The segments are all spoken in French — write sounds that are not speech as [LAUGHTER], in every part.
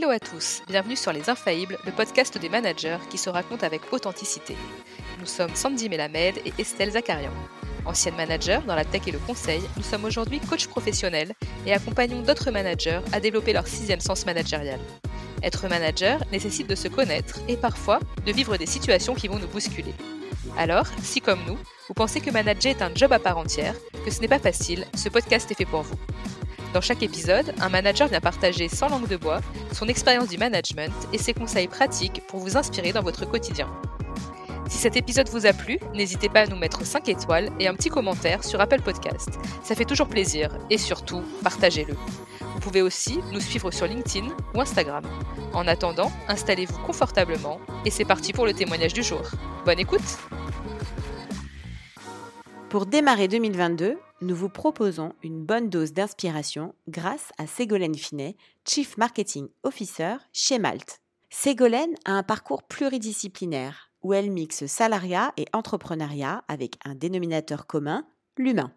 Hello à tous, bienvenue sur Les Infaillibles, le podcast des managers qui se raconte avec authenticité. Nous sommes Sandy Melamed et Estelle Zakarian. Anciennes managers dans la tech et le conseil, nous sommes aujourd'hui coachs professionnels et accompagnons d'autres managers à développer leur sixième sens managérial. Être manager nécessite de se connaître et parfois de vivre des situations qui vont nous bousculer. Alors, si comme nous, vous pensez que manager est un job à part entière, que ce n'est pas facile, ce podcast est fait pour vous. Dans chaque épisode, un manager vient partager sans langue de bois son expérience du management et ses conseils pratiques pour vous inspirer dans votre quotidien. Si cet épisode vous a plu, n'hésitez pas à nous mettre 5 étoiles et un petit commentaire sur Apple Podcast. Ça fait toujours plaisir et surtout, partagez-le. Vous pouvez aussi nous suivre sur LinkedIn ou Instagram. En attendant, installez-vous confortablement et c'est parti pour le témoignage du jour. Bonne écoute Pour démarrer 2022, nous vous proposons une bonne dose d'inspiration grâce à Ségolène Finet, Chief Marketing Officer chez Malte. Ségolène a un parcours pluridisciplinaire où elle mixe salariat et entrepreneuriat avec un dénominateur commun, l'humain.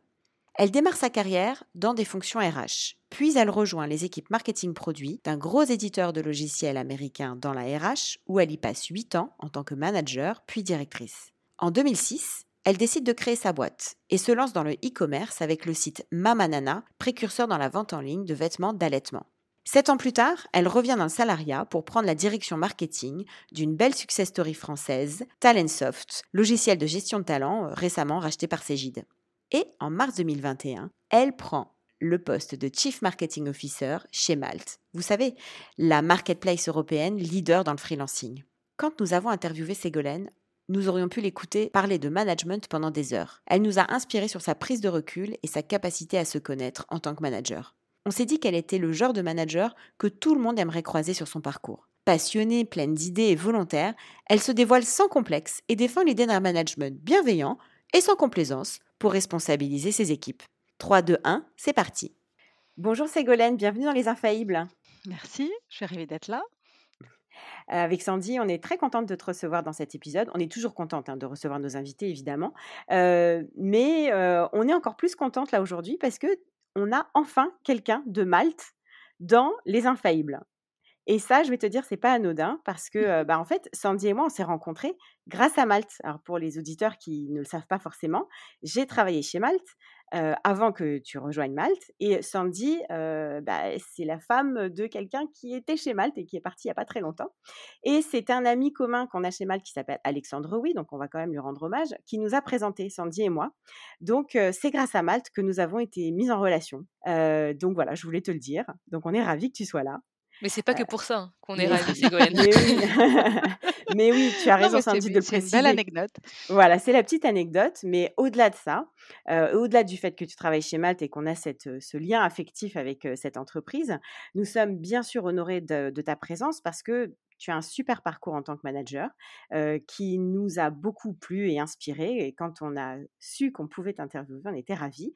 Elle démarre sa carrière dans des fonctions RH, puis elle rejoint les équipes marketing produit d'un gros éditeur de logiciels américain dans la RH où elle y passe 8 ans en tant que manager puis directrice. En 2006, elle décide de créer sa boîte et se lance dans le e-commerce avec le site Mamanana, précurseur dans la vente en ligne de vêtements d'allaitement. Sept ans plus tard, elle revient dans le salariat pour prendre la direction marketing d'une belle success story française, Talentsoft, logiciel de gestion de talent euh, récemment racheté par Cégide. Et en mars 2021, elle prend le poste de Chief Marketing Officer chez Malte. Vous savez, la marketplace européenne leader dans le freelancing. Quand nous avons interviewé Ségolène, nous aurions pu l'écouter parler de management pendant des heures. Elle nous a inspiré sur sa prise de recul et sa capacité à se connaître en tant que manager. On s'est dit qu'elle était le genre de manager que tout le monde aimerait croiser sur son parcours. Passionnée, pleine d'idées et volontaire, elle se dévoile sans complexe et défend l'idée d'un management bienveillant et sans complaisance pour responsabiliser ses équipes. 3, 2, 1, c'est parti. Bonjour Ségolène, bienvenue dans Les Infaillibles. Merci, je suis ravie d'être là. Euh, avec Sandy, on est très contente de te recevoir dans cet épisode. On est toujours contente hein, de recevoir nos invités, évidemment. Euh, mais euh, on est encore plus contente là aujourd'hui parce que on a enfin quelqu'un de Malte dans Les Infaillibles. Et ça, je vais te dire, c'est pas anodin parce que, bah, en fait, Sandy et moi, on s'est rencontrés grâce à Malte. Alors, pour les auditeurs qui ne le savent pas forcément, j'ai travaillé chez Malte avant que tu rejoignes Malte. Et Sandy, bah, c'est la femme de quelqu'un qui était chez Malte et qui est parti il n'y a pas très longtemps. Et c'est un ami commun qu'on a chez Malte qui s'appelle Alexandre Oui, donc on va quand même lui rendre hommage, qui nous a présenté, Sandy et moi. Donc, c'est grâce à Malte que nous avons été mis en relation. donc voilà, je voulais te le dire. Donc, on est ravis que tu sois là. Mais c'est pas que pour ça hein, qu'on est ravis, [LAUGHS] Ségolène. Mais oui. [LAUGHS] mais oui, tu as raison, Sandy, de le préciser. C'est une belle anecdote. Voilà, c'est la petite anecdote. Mais au-delà de ça, euh, au-delà du fait que tu travailles chez Malte et qu'on a cette, ce lien affectif avec euh, cette entreprise, nous sommes bien sûr honorés de, de ta présence parce que tu as un super parcours en tant que manager qui nous a beaucoup plu et inspiré. Et quand on a su qu'on pouvait t'interviewer, on était ravis.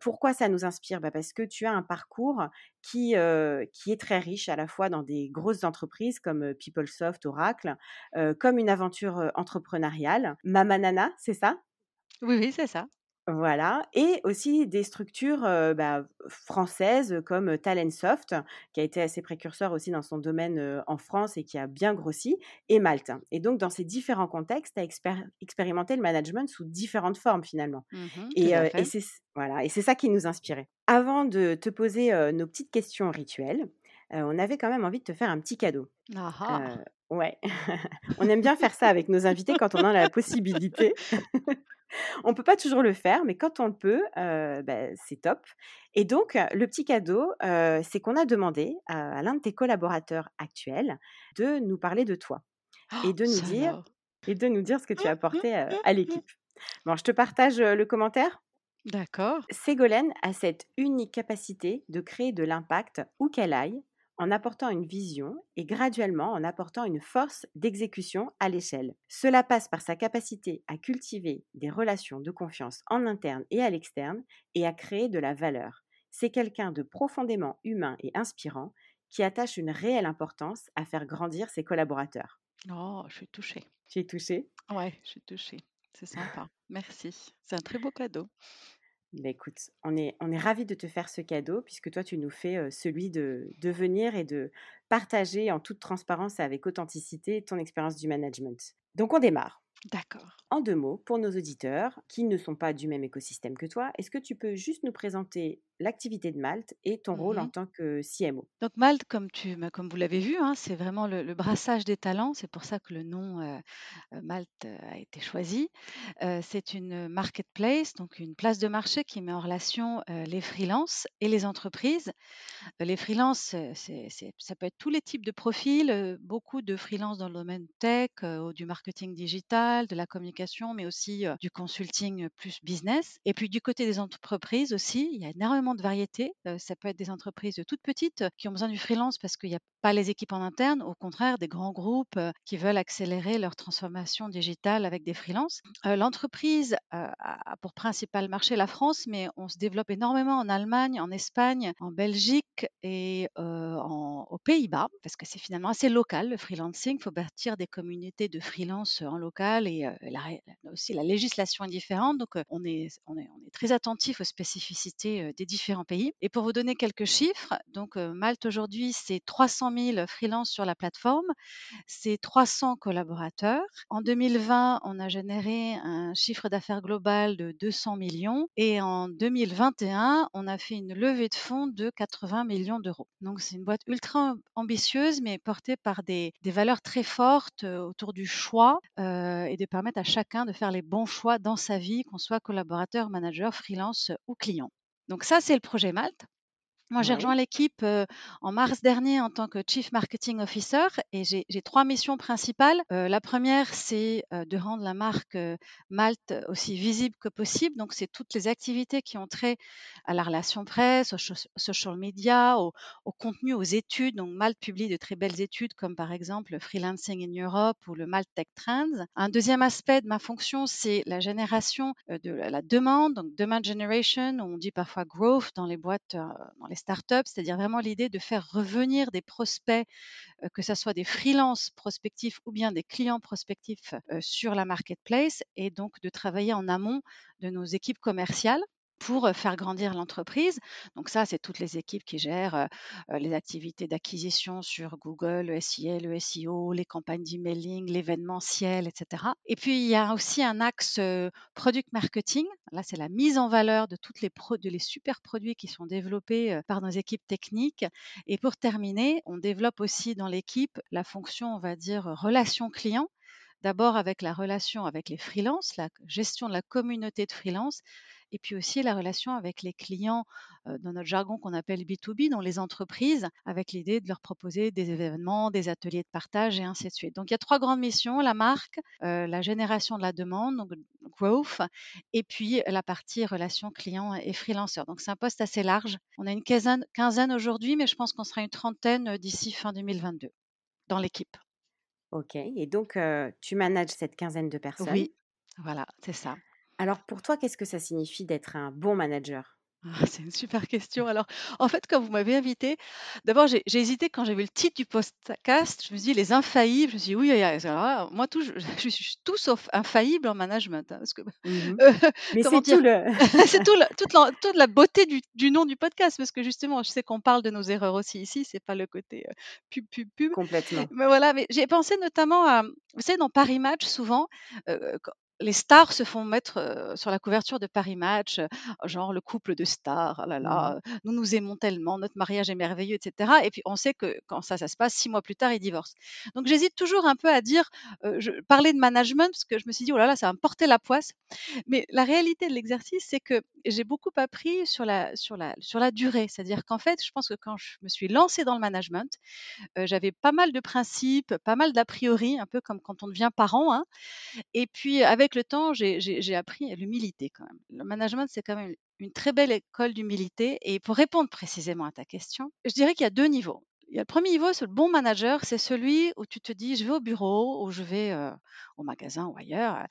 pourquoi ça nous inspire? Bah Parce que tu as un parcours qui, qui est très riche à la fois dans des grosses entreprises comme PeopleSoft, Oracle, comme une aventure entrepreneuriale. Mamanana, c'est ça? Oui, oui, c'est ça. Voilà, et aussi des structures bah, françaises comme Talentsoft, qui a été assez précurseur aussi dans son domaine en France et qui a bien grossi, et Malte. Et donc, dans ces différents contextes, tu as expérimenté le management sous différentes formes finalement. Mmh et, et c'est voilà, ça qui nous inspirait. Avant de te poser nos petites questions rituelles, on avait quand même envie de te faire un petit cadeau. Ah ah. ouais, [LAUGHS] on aime bien faire ça avec nos invités quand on a la possibilité. [LAUGHS] on peut pas toujours le faire, mais quand on le peut, bah, c'est top. Et donc, le petit cadeau, c'est qu'on a demandé à, l'un de tes collaborateurs actuels de nous parler de toi et Oh, de nous dire et de nous dire ce que tu as apporté à l'équipe. Bon, je te partage le commentaire. D'accord. Ségolène a cette unique capacité de créer de l'impact où qu'elle aille, en apportant une vision et graduellement en apportant une force d'exécution à l'échelle. Cela passe par sa capacité à cultiver des relations de confiance en interne et à l'externe et à créer de la valeur. C'est quelqu'un de profondément humain et inspirant qui attache une réelle importance à faire grandir ses collaborateurs. Oh, je suis touchée. Tu es touchée? Ouais, je suis touchée. C'est sympa. Merci. C'est un très beau cadeau. Bah, écoute, on est, on ravis de te faire ce cadeau puisque toi, tu nous fais celui de, de venir et de partager en toute transparence et avec authenticité ton expérience du management. Donc, on démarre. D'accord. En deux mots, pour nos auditeurs qui ne sont pas du même écosystème que toi, est-ce que tu peux juste nous présenter l'activité de Malte et ton rôle en Mmh tant que CMO Donc Malte, comme tu bah, comme vous l'avez vu, hein, c'est vraiment le le brassage des talents. C'est pour ça que le nom, heu heu, Malte, heu, a été choisi. C'est une marketplace, donc une place de marché qui met en relation, les freelances et les entreprises. Les freelances, heu, c'est c'est ça peut être tous les types de profils, beaucoup de freelances dans le domaine tech, ou du marketing digital, de la communication, mais aussi, du consulting, plus business. Et puis du côté des entreprises aussi, il y a énormément de variétés. Ça peut être des entreprises, toutes petites, qui ont besoin du freelance parce qu'il y a pas les équipes en interne, au contraire des grands groupes, qui veulent accélérer leur transformation digitale avec des freelances. L'entreprise, a pour principal marché la France, mais on se développe énormément en Allemagne, en Espagne, en Belgique et aux Pays-Bas parce que c'est finalement assez local le freelancing. Il faut bâtir des communautés de freelance, en local et la aussi la législation est différente donc on est très attentif aux spécificités, des différents pays. Et pour vous donner quelques chiffres, Malte aujourd'hui, c'est 300 000 freelances sur la plateforme, c'est 300 collaborateurs. En 2020, on a généré un chiffre d'affaires global de 200 millions et en 2021, on a fait une levée de fonds de 80 millions d'euros. Donc c'est une boîte ultra ambitieuse, mais portée par des, valeurs très fortes autour du choix et de permettre à chacun de faire les bons choix dans sa vie, qu'on soit collaborateur, manager, freelance ou client. Donc ça, c'est le projet Malte. Moi, j'ai Ouais. rejoint l'équipe euh, en mars dernier en tant que Chief Marketing Officer et j'ai trois missions principales. Euh, la première, c'est euh, de rendre la marque Malte aussi visible que possible. Donc, c'est toutes les activités qui ont trait à la relation presse, aux social media, au, au contenu, aux études. Donc, Malte publie de très belles études comme par exemple le Freelancing in Europe ou le Malte Tech Trends. Un deuxième aspect de ma fonction, c'est la génération de la la demande, donc demand generation, on dit parfois growth dans les boîtes, dans les startups, c'est-à-dire vraiment l'idée de faire revenir des prospects, euh, que ce soit des freelances prospectifs ou bien des clients prospectifs euh, sur la marketplace et donc de travailler en amont de nos équipes commerciales pour faire grandir l'entreprise. Donc ça, c'est toutes les équipes qui gèrent les activités d'acquisition sur Google, le SIA, le SEO, les campagnes d'emailing, l'événementiel, etc. Et puis, il y a aussi un axe euh, product marketing. Là, c'est la mise en valeur de toutes les, les super produits qui sont développés par nos équipes techniques. Et pour terminer, on développe aussi dans l'équipe la fonction, on va dire, relation client. D'abord avec la relation avec les freelances, la gestion de la communauté de freelance, et puis aussi la relation avec les clients euh, dans notre jargon qu'on appelle B2B, dans les entreprises, avec l'idée de leur proposer des événements, des ateliers de partage et ainsi de suite. Donc il y a trois grandes missions, la marque, euh, la génération de la demande, donc growth, et puis la partie relation client et freelanceur. Donc c'est un poste assez large. On a une quinzaine, quinzaine aujourd'hui, mais je pense qu'on sera une trentaine d'ici fin 2022 dans l'équipe. Ok. Et donc, euh, tu manages cette quinzaine de personnes. Oui, voilà, c'est ça. Alors, pour toi, qu'est-ce que ça signifie d'être un bon manager? Ah, c'est une super question. Alors, en fait, quand vous m'avez invité, d'abord, j'ai hésité quand j'ai vu le titre du podcast. Je me suis dit les infaillibles. Je me suis dit oui, il y a- alors là, moi, tout, je, je suis tout sauf infaillible en management. hein, parce que, Mhm. euh, [LAUGHS] Mais [LAUGHS] c'est tout le. c'est tout la- toute, la, toute la beauté du, du nom du podcast. Parce que justement, je sais qu'on parle de nos erreurs aussi ici. C'est pas le côté euh, pub, pub, pub. Complètement. Mais voilà, mais j'ai pensé notamment à, vous savez, dans Paris Match, souvent, euh, les stars se font mettre sur la couverture de Paris Match, genre le couple de stars, ah là là, euh, nous nous aimons tellement, notre mariage est merveilleux, etc. Et puis on sait que quand ça, ça se passe, six mois plus tard, ils divorcent. Donc j'hésite toujours un peu à dire, euh, je, parler de management, parce que je me suis dit, oh là là, ça va me porter la poisse. Mais la réalité de l'exercice, c'est que j'ai beaucoup appris sur la, sur la, sur la durée. C'est-à-dire qu'en fait, je pense que quand je me suis lancée dans le management, euh, j'avais pas mal de principes, pas mal d'a priori, un peu comme quand on devient parent. Hein. Et puis avec le temps, j'ai appris l'humilité quand même. Le management, c'est quand même une très belle école d'humilité. Et pour répondre précisément à ta question, je dirais qu'il y a deux niveaux. Il y a le premier niveau, c'est le bon manager, c'est celui où tu te dis, je vais au bureau ou je vais euh, au magasin ou ailleurs,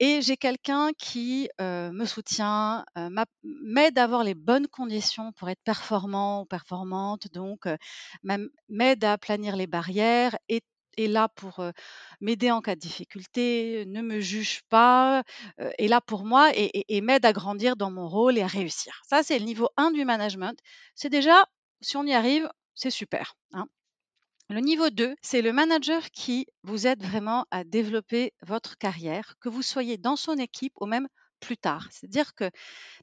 et j'ai quelqu'un qui euh, me soutient, euh, m'a- m'aide à avoir les bonnes conditions pour être performant ou performante, donc m'aide à planir les barrières et, est là pour m'aider en cas de difficulté, ne me juge pas, est là pour moi et, m'aide à grandir dans mon rôle et à réussir. Ça, c'est le niveau 1 du management. C'est déjà, si on y arrive, c'est super. Hein. Le niveau 2, c'est le manager qui vous aide vraiment à développer votre carrière, que vous soyez dans son équipe ou même plus tard. C'est-à-dire que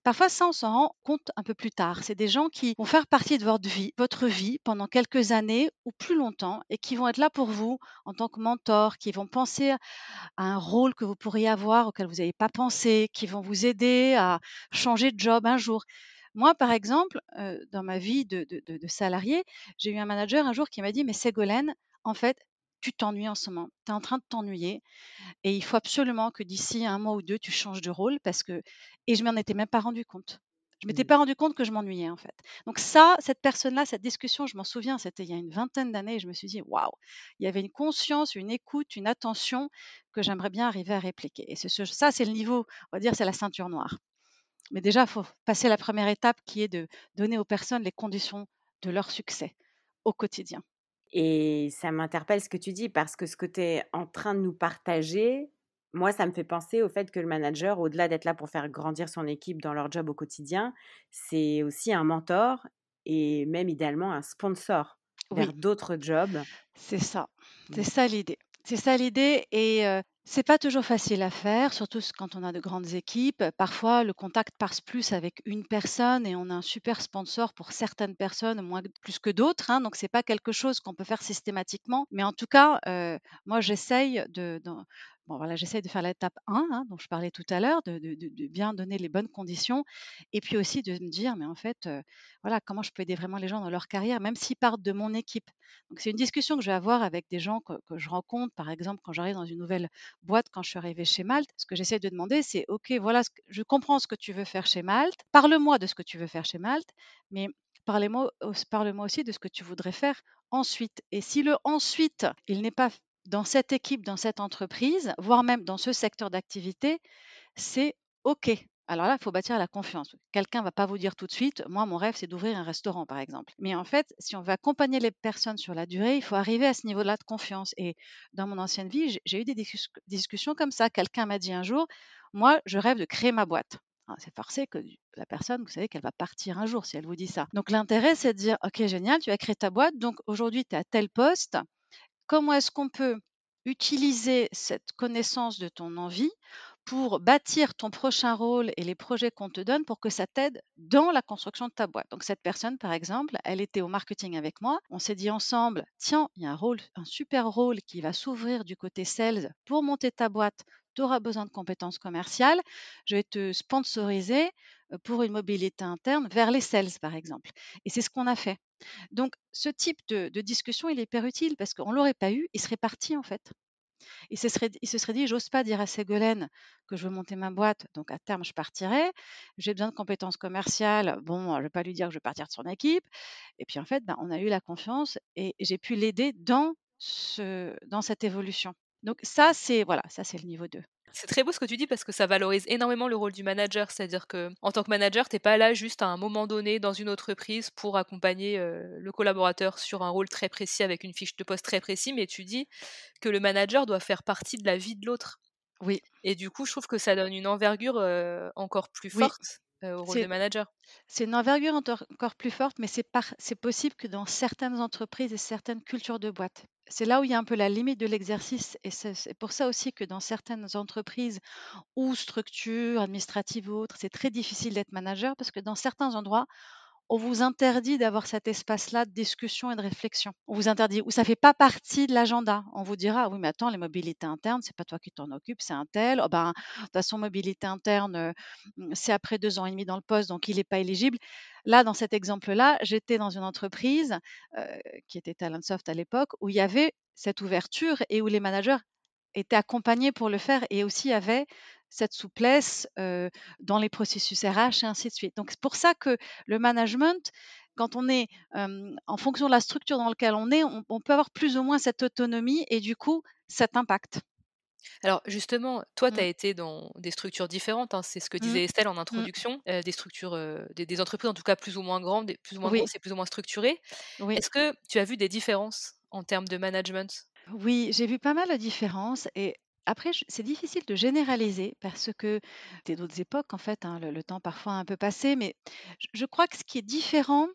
parfois ça, on s'en rend compte un peu plus tard. C'est des gens qui vont faire partie de votre vie, votre vie pendant quelques années ou plus longtemps et qui vont être là pour vous en tant que mentor, qui vont penser à un rôle que vous pourriez avoir auquel vous n'avez pas pensé, qui vont vous aider à changer de job un jour. Moi, par exemple, euh, dans ma vie de, de salarié, j'ai eu un manager un jour qui m'a dit, mais Ségolène, en fait, tu t'ennuies en ce moment, tu es en train de t'ennuyer et il faut absolument que d'ici un mois ou deux, tu changes de rôle parce que et je m'en étais même pas rendu compte. Je m'étais mmh. pas rendu compte que je m'ennuyais en fait. Donc ça, cette personne-là, cette discussion, je m'en souviens, c'était il y a une vingtaine d'années. Je me suis dit waouh, il y avait une conscience, une écoute, une attention que j'aimerais bien arriver à répliquer. Et ça, c'est le niveau, on va dire, c'est la ceinture noire. Mais déjà, il faut passer la première étape qui est de donner aux personnes les conditions de leur succès au quotidien. Et ça m'interpelle ce que tu dis parce que ce que tu es en train de nous partager, moi, ça me fait penser au fait que le manager, au-delà d'être là pour faire grandir son équipe dans leur job au quotidien, c'est aussi un mentor et même idéalement un sponsor vers d'autres jobs. C'est ça, c'est ça l'idée. C'est ça l'idée et c'est pas toujours facile à faire, surtout quand on a de grandes équipes. Parfois, le contact passe plus avec une personne et on a un super sponsor pour certaines personnes, plus que d'autres. Hein, donc, c'est pas quelque chose qu'on peut faire systématiquement. Mais en tout cas, moi, j'essaye de, Bon, voilà, j'essaie de faire l'étape 1, hein, dont je parlais tout à l'heure, de, bien donner les bonnes conditions, et puis aussi de me dire, mais en fait, voilà, comment je peux aider vraiment les gens dans leur carrière, même s'ils partent de mon équipe. Donc, c'est une discussion que je vais avoir avec des gens que, je rencontre, par exemple, quand j'arrive dans une nouvelle boîte, quand je suis arrivée chez Malte. Ce que j'essaie de demander, c'est, OK, voilà, je comprends ce que tu veux faire chez Malte, parle-moi de ce que tu veux faire chez Malte, mais parle-moi aussi de ce que tu voudrais faire ensuite. Et si le ensuite, il n'est pas dans cette équipe, dans cette entreprise, voire même dans ce secteur d'activité, c'est OK. Alors là, il faut bâtir la confiance. Quelqu'un ne va pas vous dire tout de suite, moi, mon rêve, c'est d'ouvrir un restaurant, par exemple. Mais en fait, si on veut accompagner les personnes sur la durée, il faut arriver à ce niveau-là de confiance. Et dans mon ancienne vie, j'ai eu des discussions comme ça. Quelqu'un m'a dit un jour, moi, je rêve de créer ma boîte. Ah, c'est forcé que la personne, vous savez qu'elle va partir un jour si elle vous dit ça. Donc l'intérêt, c'est de dire, OK, génial, tu as créé ta boîte, donc aujourd'hui, tu es à tel poste, comment est-ce qu'on peut utiliser cette connaissance de ton envie pour bâtir ton prochain rôle et les projets qu'on te donne pour que ça t'aide dans la construction de ta boîte? Donc cette personne, par exemple, elle était au marketing avec moi. On s'est dit ensemble, tiens, il y a un rôle, un super rôle qui va s'ouvrir du côté sales pour monter ta boîte. Tu auras besoin de compétences commerciales. Je vais te sponsoriser pour une mobilité interne vers les sales, par exemple. Et c'est ce qu'on a fait. Donc, ce type de, discussion, il est hyper utile parce qu'on ne l'aurait pas eu, il serait parti en fait. Il se serait, il se serait dit, j'ose pas dire à Ségolène que je veux monter ma boîte, donc à terme je partirai. J'ai besoin de compétences commerciales. Bon, je ne vais pas lui dire que je vais partir de son équipe. Et puis en fait, ben, on a eu la confiance et j'ai pu l'aider dans, ce, dans cette évolution. Donc ça, c'est voilà, ça c'est le niveau 2. C'est très beau ce que tu dis parce que ça valorise énormément le rôle du manager. C'est-à-dire que en tant que manager, t'es pas là juste à un moment donné dans une entreprise pour accompagner le collaborateur sur un rôle très précis avec une fiche de poste très précis, mais tu dis que le manager doit faire partie de la vie de l'autre. Oui. Et du coup, je trouve que ça donne une envergure encore plus forte au rôle de manager. C'est une envergure encore plus forte, mais c'est possible que dans certaines entreprises et certaines cultures de boîte c'est là où il y a un peu la limite de l'exercice et c'est pour ça aussi que dans certaines entreprises ou structures administratives ou autres, c'est très difficile d'être manager parce que dans certains endroits, on vous interdit d'avoir cet espace-là de discussion et de réflexion. On vous interdit, ou ça fait pas partie de l'agenda. On vous dira, oui, mais attends, les mobilités internes, c'est pas toi qui t'en occupes, c'est un tel. Oh ben, de toute façon, mobilité interne, euh, c'est après deux ans et demi dans le poste, donc il n'est pas éligible. Là, dans cet exemple-là, j'étais dans une entreprise euh, qui était Talentsoft à l'époque, où il y avait cette ouverture et où les managers étaient accompagnés pour le faire et aussi avaient cette souplesse dans les processus RH et ainsi de suite. Donc c'est pour ça que le management, quand on est en fonction de la structure dans laquelle on est, on, peut avoir plus ou moins cette autonomie et du coup cet impact. Alors justement, toi, tu as mmh. été dans des structures différentes, hein, c'est ce que mmh. disait Estelle en mmh. introduction, des structures, des, entreprises en tout cas plus ou moins grandes, plus ou moins grosses et plus ou moins structurées. Est-ce que tu as vu des différences en termes de management? Oui, j'ai vu pas mal de différences et après, c'est difficile de généraliser parce que c'est d'autres époques, en fait, hein, le, temps parfois a un peu passé, mais je crois que ce qui est différent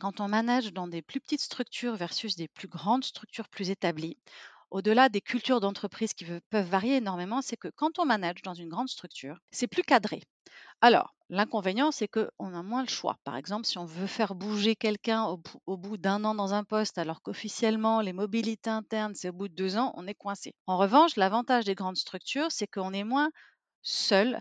quand on manage dans des plus petites structures versus des plus grandes structures plus établies, au-delà des cultures d'entreprise qui ve- peuvent varier énormément, c'est que quand on manage dans une grande structure, c'est plus cadré. Alors, l'inconvénient, c'est qu'on a moins le choix. Par exemple, si on veut faire bouger quelqu'un au bout d'un an dans un poste, alors qu'officiellement, les mobilités internes, c'est au bout de deux ans, on est coincé. En revanche, l'avantage des grandes structures, c'est qu'on est moins seul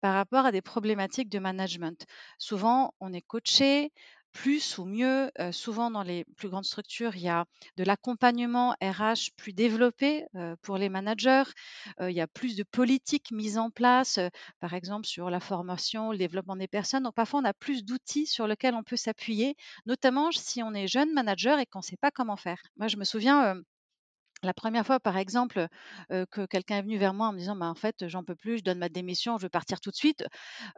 par rapport à des problématiques de management. Souvent, on est coaché plus ou mieux. Euh, souvent, dans les plus grandes structures, il y a de l'accompagnement RH plus développé euh, pour les managers. Euh, il y a plus de politiques mises en place, par exemple sur la formation, le développement des personnes. Donc, parfois, on a plus d'outils sur lesquels on peut s'appuyer, notamment si on est jeune manager et qu'on ne sait pas comment faire. Moi, je me souviens, la première fois, par exemple, que quelqu'un est venu vers moi en me disant: «Bah, en fait, j'en peux plus, je donne ma démission, je veux partir tout de suite»,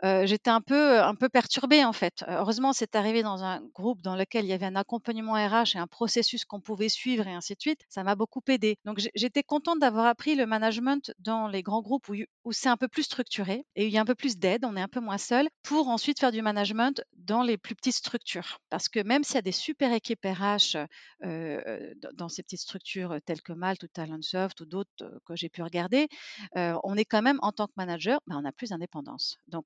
j'étais un peu, perturbée, en fait. Heu, heureusement, c'est arrivé dans un groupe dans lequel il y avait un accompagnement RH et un processus qu'on pouvait suivre et ainsi de suite. Ça m'a beaucoup aidée. Donc j'étais contente d'avoir appris le management dans les grands groupes où c'est un peu plus structuré et il y a un peu plus d'aide, on est un peu moins seul, pour ensuite faire du management dans les plus petites structures. Parce que même s'il y a des super équipes RH, dans ces petites structures, telles que Malte ou Talentsoft ou d'autres, que j'ai pu regarder, on est quand même en tant que manager, ben, on a plus d'indépendance. Donc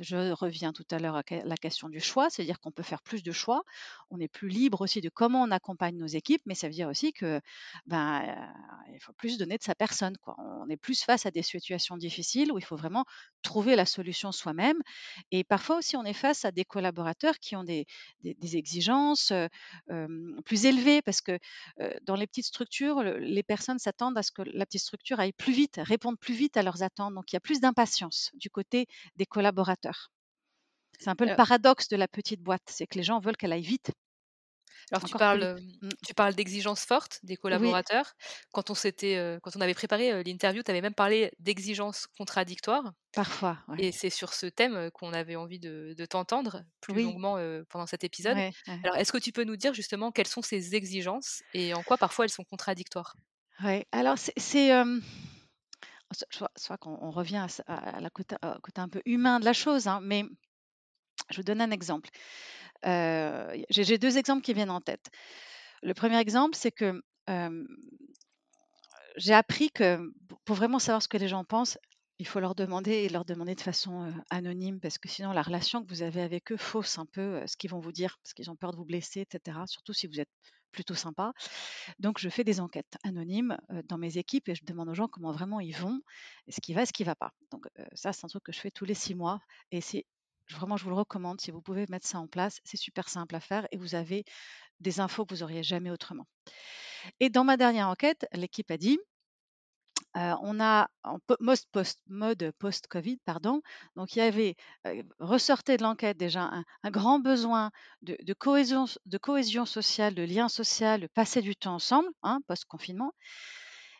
je reviens tout à l'heure à la question du choix, c'est-à-dire qu'on peut faire plus de choix. On est plus libre aussi de comment on accompagne nos équipes, mais ça veut dire aussi que, ben, il faut plus donner de sa personne. On est plus face à des situations difficiles où il faut vraiment trouver la solution soi-même et parfois aussi on est face à des collaborateurs qui ont des exigences, heu, hem, plus élevées parce que, dans les petites structures, le les personnes s'attendent à ce que la petite structure aille plus vite, réponde plus vite à leurs attentes. Donc il y a plus d'impatience du côté des collaborateurs. C'est un peu le Alors paradoxe de la petite boîte, c'est que les gens veulent qu'elle aille vite, alors tu plus parles, hem, Mmh. tu parles d'exigences fortes des Oui, collaborateurs. Quand on s'était, heu, quand on avait préparé, l'interview, tu avais même parlé d'exigences contradictoires parfois, ouais. et c'est sur ce thème, qu'on avait envie de de t'entendre plus Oui, longuement, pendant cet épisode. ouais, ouais, Alors est-ce que tu peux nous dire justement quelles sont ces exigences et en quoi parfois elles sont contradictoires? ouais. Alors c'est soit qu'on on revient à la côté un peu humain de la chose, hein, mais je vous donne un exemple. Heu, j'ai 2 exemples qui viennent en tête. Le premier exemple, c'est que, hem, j'ai appris que pour vraiment savoir ce que les gens pensent, il faut leur demander et leur demander de façon, anonyme parce que sinon la relation que vous avez avec eux fausse un peu, ce qu'ils vont vous dire parce qu'ils ont peur de vous blesser et cetera, surtout si vous êtes plutôt sympa. Donc je fais des enquêtes anonymes, dans mes équipes et je demande aux gens comment vraiment ils vont ce qui va ce qui va pas. Donc, ça, c'est un truc que je fais tous les 6 mois et c'est vraiment je vous le recommande si vous pouvez mettre ça en place, c'est super simple à faire et vous avez des infos que vous auriez jamais autrement. Et dans ma dernière enquête, l'équipe a dit Heu, on a en po most post mode post-Covid, pardon, donc il y avait, heu, ressortait de l'enquête déjà un grand besoin de cohésion sociale, de lien social, de passer du temps ensemble, hein, post-confinement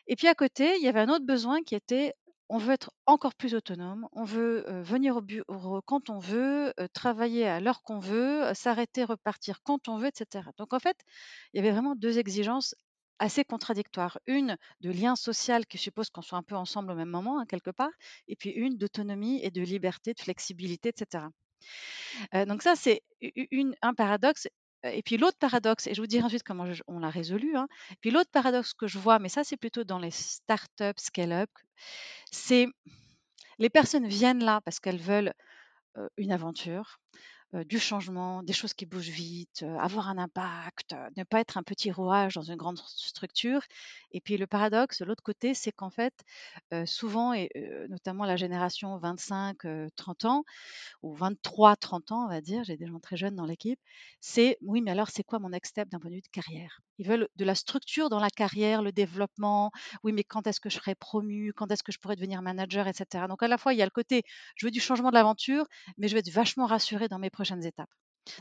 et puis à côté, il y avait un autre besoin qui était, on veut être encore plus autonome, on veut, venir au bureau quand on veut, travailler à l'heure qu'on veut, s'arrêter, repartir quand on veut et cetera. Donc en fait, il y avait vraiment 2 exigences assez contradictoires. Une de lien social qui suppose qu'on soit un peu ensemble au même moment, hein, quelque part et puis une d'autonomie et de liberté, de flexibilité et cetera. Heu, donc ça, c'est un paradoxe, heu et puis l'autre paradoxe et je vous dirai ensuite comment on l'a résolu, hein. Puis l'autre paradoxe que je vois, mais ça, c'est plutôt dans les startups scale-up, c'est les personnes viennent là parce qu'elles veulent, heu, une aventure, du changement, des choses qui bougent vite, heu, avoir un impact, heu, ne pas être un petit rouage dans une grande structure. Et puis le paradoxe de l'autre côté, c'est qu'en fait, souvent et notamment la génération 25-30 ans, ou 23-30 ans, on va dire, j'ai des gens très jeunes dans l'équipe, c'est oui, mais alors c'est quoi mon next step d'un point de vue de carrière? Ils veulent de la structure dans la carrière, le développement. Oui, mais quand est-ce que je serai promu? Quand est-ce que je pourrai devenir manager, etc. Donc à la fois, il y a le côté, je veux du changement de l'aventure, mais je veux être vachement rassurée dans mes prochaines étapes.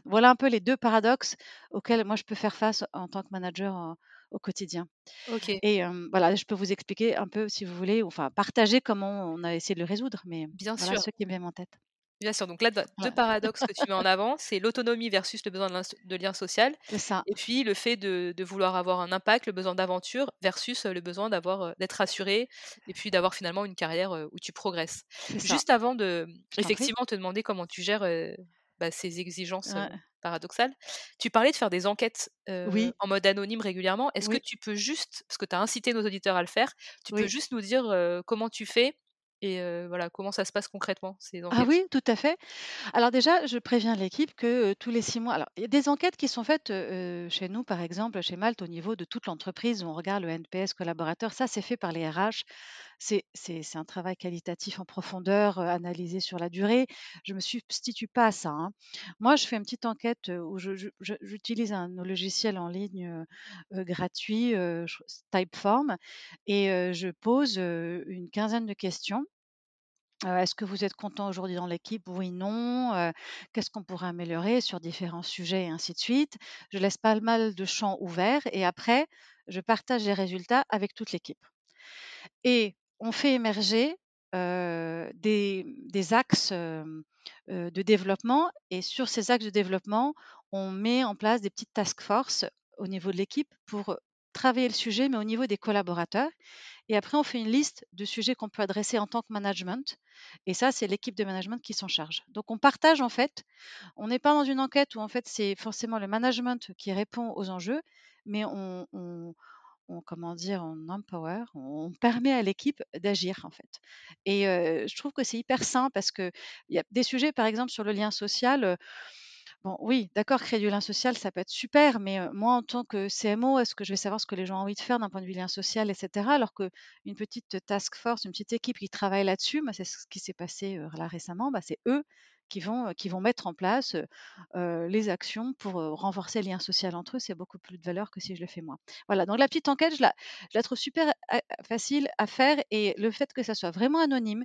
Voilà un peu les deux paradoxes auxquels moi je peux faire face en tant que manager euh, au quotidien. OK, Et euh, voilà, je peux vous expliquer un peu si vous voulez, ou enfin partager comment on a essayé de le résoudre, mais bien voilà sûr. ce qui me vient en tête. Bien sûr, donc là, deux paradoxes que tu mets en [LAUGHS] avant, c'est l'autonomie versus le besoin de, lien social. C'est ça. Et puis le fait de, vouloir avoir un impact, le besoin d'aventure versus le besoin d'avoir d'être rassuré et puis d'avoir finalement une carrière où tu progresses. Juste avant de effectivement te demander comment tu gères bah, ces exigences paradoxales, tu parlais de faire des enquêtes en mode anonyme régulièrement. Est-ce que tu peux juste, parce que tu as incité nos auditeurs à le faire, tu peux juste nous dire comment tu fais et voilà, comment ça se passe concrètement ces Ah oui, tout à fait. Alors déjà, je préviens l'équipe que tous les six mois, alors il y a des enquêtes qui sont faites chez nous, par exemple, chez Malte, au niveau de toute l'entreprise, où on regarde le NPS collaborateur. Ça, c'est fait par les RH. C'est un travail qualitatif en profondeur, analysé sur la durée. Je ne me substitue pas à ça. Hein. Moi, je fais une petite enquête où j'utilise un logiciel en ligne gratuit, Typeform, et je pose une quinzaine de questions est-ce que vous êtes content aujourd'hui dans l'équipe? Oui, non. qu'est-ce qu'on pourrait améliorer sur différents sujets et ainsi de suite. Je laisse pas mal de champs ouverts et après, je partage les résultats avec toute l'équipe. Et on fait émerger des, axes de développement et sur ces axes de développement, on met en place des petites task force au niveau de l'équipe pour travailler le sujet, mais au niveau des collaborateurs. Et après, on fait une liste de sujets qu'on peut adresser en tant que management. Et ça, c'est l'équipe de management qui s'en charge. Donc, on partage en fait. On n'est pas dans une enquête où en fait c'est forcément le management qui répond aux enjeux, mais on, comment dire, on empower, on [LAUGHS] permet à l'équipe d'agir en fait. Et je trouve que c'est hyper sain parce que il y a des sujets, par exemple, sur le lien social. Bon, oui, d'accord, créer du lien social, ça peut être super, mais moi, en tant que CMO, est-ce que je vais savoir ce que les gens ont envie de faire d'un point de vue lien social, etc. Alors qu'une petite task force, une petite équipe qui travaille là-dessus, c'est ce qui s'est passé là récemment, bah, c'est eux qui vont, qui vont mettre en place les actions pour renforcer le lien social entre eux. C'est beaucoup plus de valeur que si je le fais moi. Voilà, donc la petite enquête, je la, trouve super facile à faire et le fait que ça soit vraiment anonyme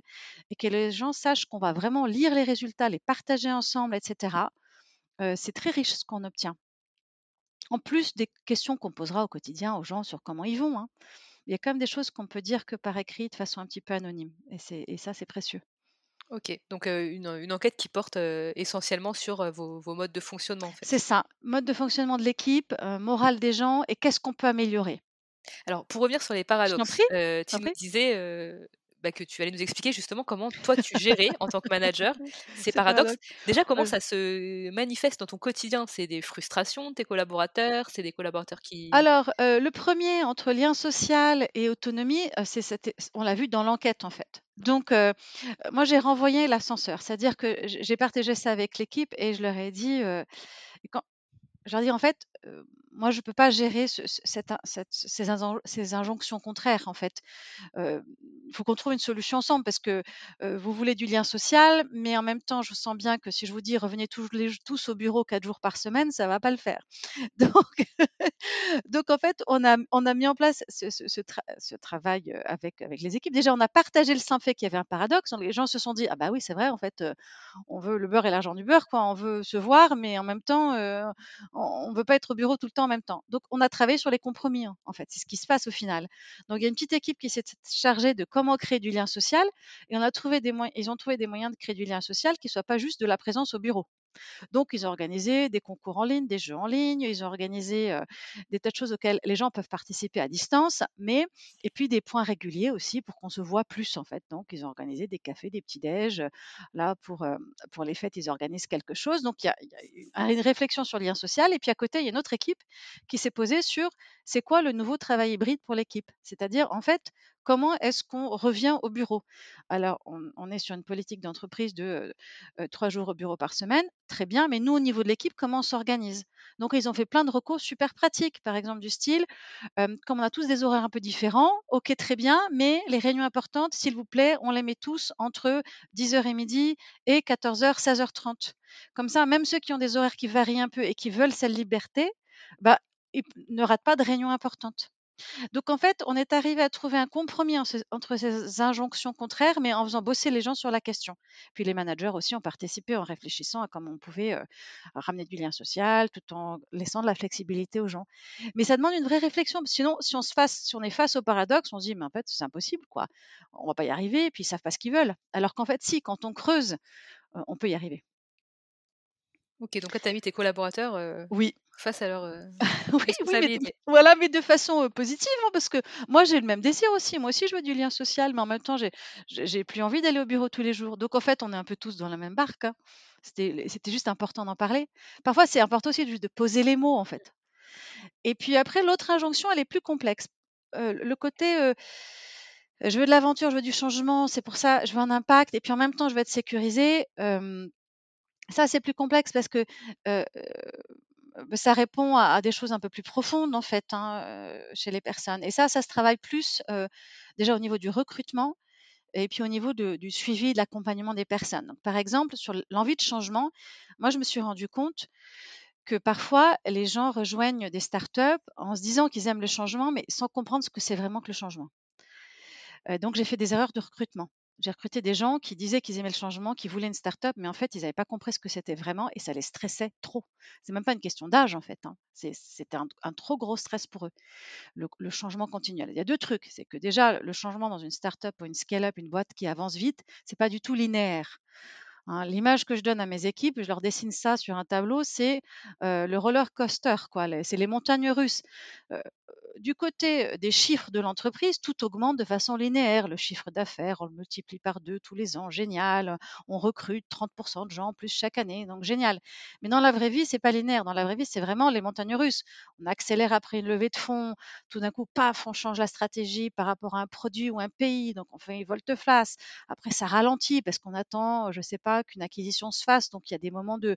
et que les gens sachent qu'on va vraiment lire les résultats, les partager ensemble, etc c'est très riche ce qu'on obtient. En plus des questions qu'on posera au quotidien aux gens sur comment ils vont, hein. il y a quand même des choses qu'on peut dire que par écrit de façon un petit peu anonyme et ça, c'est précieux. OK, donc une, enquête qui porte, essentiellement sur, vos modes de fonctionnement, en fait? C'est ça, mode de fonctionnement de l'équipe, morale des gens et qu'est-ce qu'on peut améliorer? Alors pour revenir sur les paradoxes, tu nous disais, bah, que tu allais nous expliquer justement comment toi tu gérais en tant que manager [LAUGHS] ces paradoxes. Déjà, comment ça se manifeste dans ton quotidien? C'est des frustrations de tes collaborateurs? C'est des collaborateurs qui... Alors, le premier, entre lien social et autonomie, c'est on l'a vu dans l'enquête en fait. Donc, moi, j'ai renvoyé l'ascenseur, c'est-à-dire que j'ai partagé ça avec l'équipe et je leur ai dit, quand, je leur ai dit, en fait, moi, je ne peux pas gérer ces, injonctions contraires, en fait. Il faut qu'on trouve une solution ensemble parce que vous voulez du lien social, mais en même temps, je sens bien que si je vous dis revenez tous, au bureau quatre jours par semaine, ça ne va pas le faire. [LAUGHS] Donc, en fait, on a, mis en place ce, travail avec, avec les équipes. Déjà, on a partagé le simple fait qu'il y avait un paradoxe. Les gens se sont dit ah bah oui, c'est vrai, en fait, on veut le beurre et l'argent du beurre, quoi. On veut se voir, mais en même temps, on ne veut pas être au bureau tout le temps en même temps. Donc, on a travaillé sur les compromis, hein, en fait. C'est ce qui se passe au final. Donc, il y a une petite équipe qui s'est chargée de comment créer du lien social et on a trouvé des ils ont trouvé des moyens de créer du lien social qui ne soit pas juste de la présence au bureau. Donc, ils ont organisé des concours en ligne, des jeux en ligne, ils ont organisé des tas de choses auxquelles les gens peuvent participer à distance, mais et puis des points réguliers aussi pour qu'on se voit plus en fait. Donc, ils ont organisé des cafés, des petits déj. Là, pour pour les fêtes, ils organisent quelque chose. Donc, il y a, une réflexion sur le lien social. Et puis à côté, il y a une autre équipe qui s'est posée sur c'est quoi le nouveau travail hybride pour l'équipe? C'est-à-dire, en fait, comment est-ce qu'on revient au bureau? Alors, on, est sur une politique d'entreprise de trois jours au bureau par semaine, très bien, mais nous, au niveau de l'équipe, comment on s'organise? Donc, ils ont fait plein de recours super pratiques, par exemple du style, comme on a tous des horaires un peu différents, ok, très bien, mais les réunions importantes, s'il vous plaît, on les met tous entre 10h et midi et 14h, 16h30. Comme ça, même ceux qui ont des horaires qui varient un peu et qui veulent cette liberté, bah, ils ne ratent pas de réunions importantes. Donc en fait, on est arrivé à trouver un compromis entre ces injonctions contraires, mais en faisant bosser les gens sur la question. Puis les managers aussi ont participé en réfléchissant à comment on pouvait ramener du lien social tout en laissant de la flexibilité aux gens. Mais ça demande une vraie réflexion. Sinon, si on, face, est face au paradoxe, on se dit, mais en fait, c'est impossible, quoi. On va pas y arriver, et puis ils savent pas ce qu'ils veulent. Alors qu'en fait, si, quand on creuse on peut y arriver. Ok, donc là, tu as mis tes collaborateurs Oui. face à leur [LAUGHS] oui, mais, voilà, mais de façon positive, hein, parce que moi j'ai le même désir aussi. Moi aussi je veux du lien social, mais en même temps j'ai plus envie d'aller au bureau tous les jours. Donc en fait, on est un peu tous dans la même barque. Hein. C'était juste important d'en parler. Parfois, c'est important aussi juste de poser les mots en fait. Et puis après, l'autre injonction, elle est plus complexe. le côté je veux de l'aventure, je veux du changement, c'est pour ça, je veux un impact, et puis en même temps, je veux être sécurisé. Ça, c'est plus complexe parce que ça répond à, des choses un peu plus profondes en fait hein, chez les personnes. Et ça, ça se travaille plus déjà au niveau du recrutement et puis au niveau du suivi, de l'accompagnement des personnes. par exemple, sur l'envie de changement, moi, je me suis rendu compte que parfois les gens rejoignent des startups en se disant qu'ils aiment le changement, mais sans comprendre ce que c'est vraiment que le changement. donc j'ai fait des erreurs de recrutement. J'ai recruté des gens qui disaient qu'ils aimaient le changement, qui voulaient une start-up, mais en fait, ils n'avaient pas compris ce que c'était vraiment et ça les stressait trop. C'est même pas une question d'âge, en fait. Hein. C'était un, trop gros stress pour eux, le, changement continuel. Il y a deux trucs. C'est que déjà, le changement dans une start-up ou une scale-up, une boîte qui avance vite, c'est pas du tout linéaire. Hein. L'image que je donne à mes équipes, je leur dessine ça sur un tableau, c'est le roller coaster, quoi. C'est les montagnes russes du côté des chiffres de l'entreprise, tout augmente de façon linéaire. Le chiffre d'affaires, on le multiplie par deux tous les ans, génial. On recrute 30% de gens en plus chaque année, donc génial. Mais dans la vraie vie, c'est pas linéaire. Dans la vraie vie, c'est vraiment les montagnes russes. On accélère après une levée de fonds, tout d'un coup, paf, on change la stratégie par rapport à un produit ou un pays, donc on fait une volte-face. Après, ça ralentit parce qu'on attend, je sais pas, qu'une acquisition se fasse, donc il y a des moments de,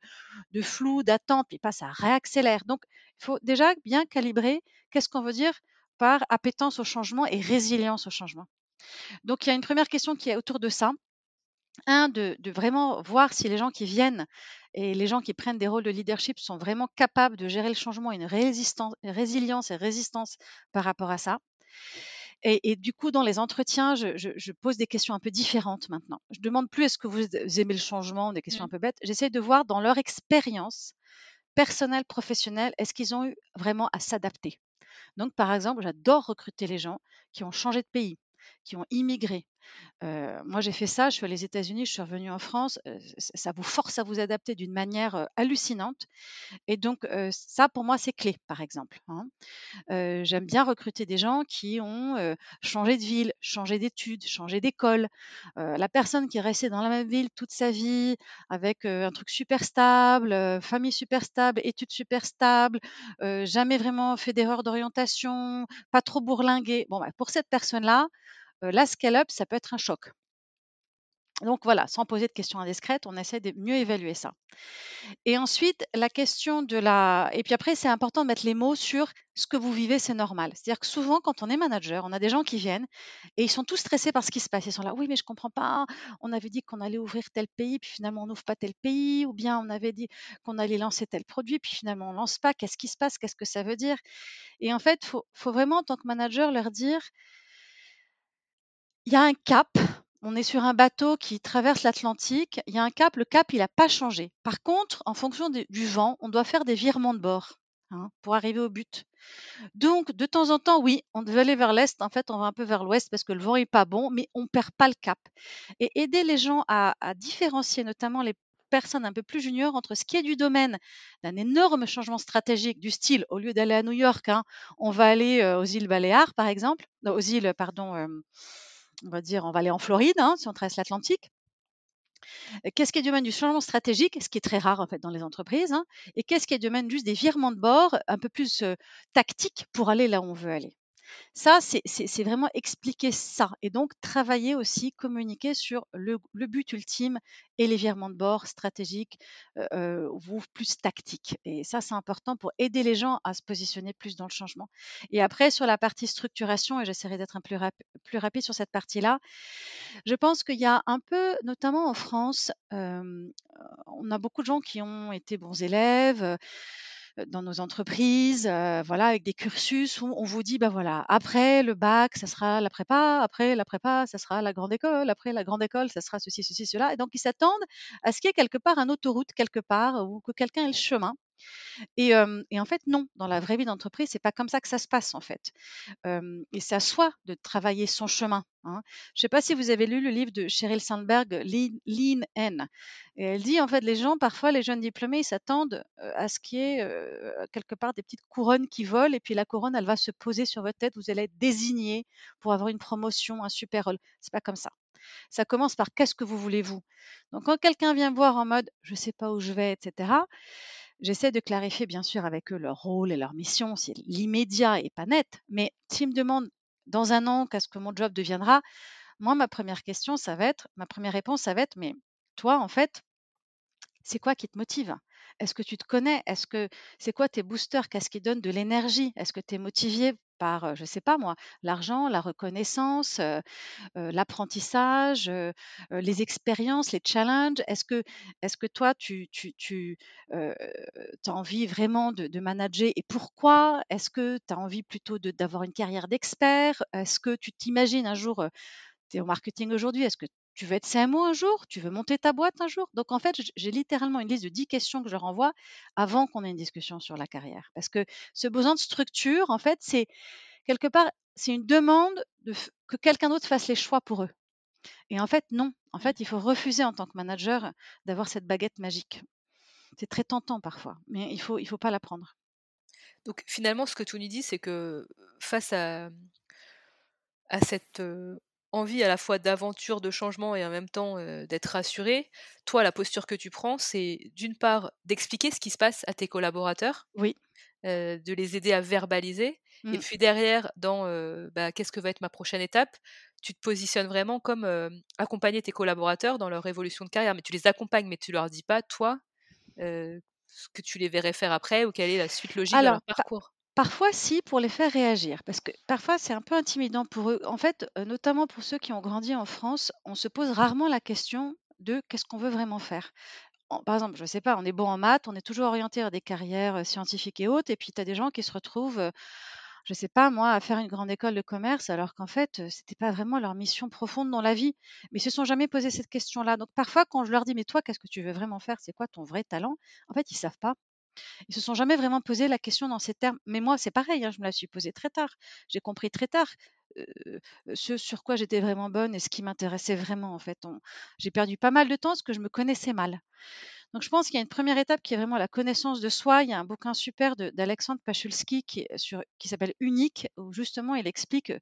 de flou, d'attente, puis pas, ça réaccélère. Donc, il faut déjà bien calibrer qu'est-ce qu'on veut dire par appétence au changement et résilience au changement? Donc il y a une première question qui est autour de ça. Un, de, vraiment voir si les gens qui viennent et les gens qui prennent des rôles de leadership sont vraiment capables de gérer le changement, une, résistance, résilience et résistance par rapport à ça. Et, du coup, dans les entretiens, je, pose des questions un peu différentes maintenant. Je demande plus est-ce que vous aimez le changement, des questions mmh. un peu bêtes. J'essaie de voir dans leur expérience personnel, professionnel, est-ce qu'ils ont eu vraiment à s'adapter? Donc, par exemple, j'adore recruter les gens qui ont changé de pays, qui ont immigré, moi, j'ai fait ça, je suis allée aux États-Unis, je suis revenue en France. ça vous force à vous adapter d'une manière hallucinante. Et donc, ça, pour moi, c'est clé, par exemple. Hein. J'aime bien recruter des gens qui ont changé de ville, changé d'études, changé d'école. la personne qui est restée dans la même ville toute sa vie, avec un truc super stable, famille super stable, études super stables, jamais vraiment fait d'erreur d'orientation, pas trop bourlingué. Bon, bah, pour cette personne-là, la scale-up, ça peut être un choc. Donc voilà, sans poser de questions indiscrètes, on essaie de mieux évaluer ça. Et ensuite, la question de la... Et puis après, c'est important de mettre les mots sur ce que vous vivez, c'est normal. C'est-à-dire que souvent, quand on est manager, on a des gens qui viennent et ils sont tous stressés par ce qui se passe. Ils sont là, oui, mais je comprends pas. On avait dit qu'on allait ouvrir tel pays, puis finalement, on n'ouvre pas tel pays. Ou bien on avait dit qu'on allait lancer tel produit, puis finalement, on lance pas. Qu'est-ce qui se passe? Qu'est-ce que ça veut dire? Et en fait, il faut vraiment, en tant que manager, leur dire il y a un cap. On est sur un bateau qui traverse l'Atlantique. Il y a un cap. Le cap, il n'a pas changé. Par contre, en fonction du vent, on doit faire des virements de bord hein, pour arriver au but. Donc, de temps en temps, oui, on devait aller vers l'est. En fait, on va un peu vers l'ouest parce que le vent n'est pas bon, mais on ne perd pas le cap. Et aider les gens à, différencier, notamment les personnes un peu plus juniors, entre ce qui est du domaine d'un énorme changement stratégique du style, au lieu d'aller à New York, hein, on va aller euh, aux îles Baléares, par exemple, aux îles, pardon, euh, on va dire, on va aller en Floride, hein, si on traverse l'Atlantique. Qu'est-ce qui est domaine du changement stratégique, ce qui est très rare en fait dans les entreprises, hein, et qu'est-ce qui est domaine juste des virements de bord un peu plus tactiques pour aller là où on veut aller? Ça, c'est vraiment expliquer ça et donc travailler aussi, communiquer sur le, but ultime et les virements de bord stratégiques ou plus tactiques. Et ça, c'est important pour aider les gens à se positionner plus dans le changement. Et après, sur la partie structuration, et j'essaierai d'être un plus, plus rapide sur cette partie-là, je pense qu'il y a un peu, notamment en France, on a beaucoup de gens qui ont été bons élèves dans nos entreprises, voilà, avec des cursus où on vous dit, ben voilà, après le bac, ça sera la prépa, après la prépa, ça sera la grande école, après la grande école, ça sera ceci, ceci, cela. Et donc, ils s'attendent à ce qu'il y ait quelque part un autoroute, quelque part, ou que quelqu'un ait le chemin. Et, en fait, non, dans la vraie vie d'entreprise, c'est pas comme ça que ça se passe en fait. et c'est à soi de travailler son chemin. Hein. Je sais pas si vous avez lu le livre de Sheryl Sandberg, Lean, Lean N. Et elle dit en fait, les gens, parfois, les jeunes diplômés, ils s'attendent à ce qu'il y ait quelque part des petites couronnes qui volent, et puis la couronne, elle va se poser sur votre tête. Vous allez être désigné pour avoir une promotion, un super rôle. C'est pas comme ça. Ça commence par qu'est-ce que vous voulez vous? Donc quand quelqu'un vient voir en mode je sais pas où je vais, etc. J'essaie de clarifier bien sûr avec eux leur rôle et leur mission, si l'immédiat est pas net, mais s'ils me demandent dans un an qu'est-ce que mon job deviendra, moi ma première question ça va être, ma première réponse ça va être mais toi en fait, c'est quoi qui te motive? Est-ce que tu te connais? Est-ce que c'est quoi tes boosters? Qu'est-ce qui donne de l'énergie? Est-ce que tu es motivé par, je ne sais pas moi, l'argent, la reconnaissance, l'apprentissage, les expériences, les challenges. Est-ce que, est que toi, tu, tu, tu as envie vraiment de, manager et pourquoi? Est-ce que tu as envie plutôt d'avoir une carrière d'expert? Est-ce que tu t'imagines un jour, tu es au marketing aujourd'hui, est-ce que tu veux être CMO un jour? Tu veux monter ta boîte un jour? Donc en fait, j'ai littéralement une liste de 10 questions que je renvoie avant qu'on ait une discussion sur la carrière. Parce que ce besoin de structure, en fait, c'est quelque part, c'est une demande de, que quelqu'un d'autre fasse les choix pour eux. Et en fait, non. En fait, il faut refuser en tant que manager d'avoir cette baguette magique. C'est très tentant parfois, mais il ne faut, il faut pas la prendre. Donc finalement, ce que tu nous dis, c'est que face à, à cette envie à la fois d'aventure, de changement et en même temps d'être rassuré, toi, la posture que tu prends, c'est d'une part d'expliquer ce qui se passe à tes collaborateurs, oui. de les aider à verbaliser, et mmh. puis derrière, dans bah, qu'est-ce que va être ma prochaine étape, tu te positionnes vraiment comme accompagner tes collaborateurs dans leur évolution de carrière, mais tu les accompagnes, mais tu leur dis pas, toi, ce que tu les verrais faire après ou quelle est la suite logique de leur parcours? Parfois, si, pour les faire réagir, parce que parfois c'est un peu intimidant pour eux. En fait, euh, notamment pour ceux qui ont grandi en France, on se pose rarement la question de qu'est-ce qu'on veut vraiment faire. par exemple, je ne sais pas, on est bon en maths, on est toujours orienté vers des carrières euh, scientifiques et autres, et puis tu as des gens qui se retrouvent, euh, je ne sais pas moi, à faire une grande école de commerce, alors qu'en fait, ce n'était pas vraiment leur mission profonde dans la vie. Mais ils se sont jamais posé cette question-là. Donc parfois, quand je leur dis, mais toi, qu'est-ce que tu veux vraiment faire? C'est quoi ton vrai talent? En fait, ils savent pas. Ils se sont jamais vraiment posé la question dans ces termes. Mais moi, c'est pareil, hein, je me la suis posée très tard. J'ai compris très tard ce sur quoi j'étais vraiment bonne et ce qui m'intéressait vraiment. En fait, j'ai perdu pas mal de temps parce que je me connaissais mal. Donc, je pense qu'il y a une première étape qui est vraiment la connaissance de soi. Il y a un bouquin super d'Alexandre Pachulski qui, qui s'appelle Unique, où justement il explique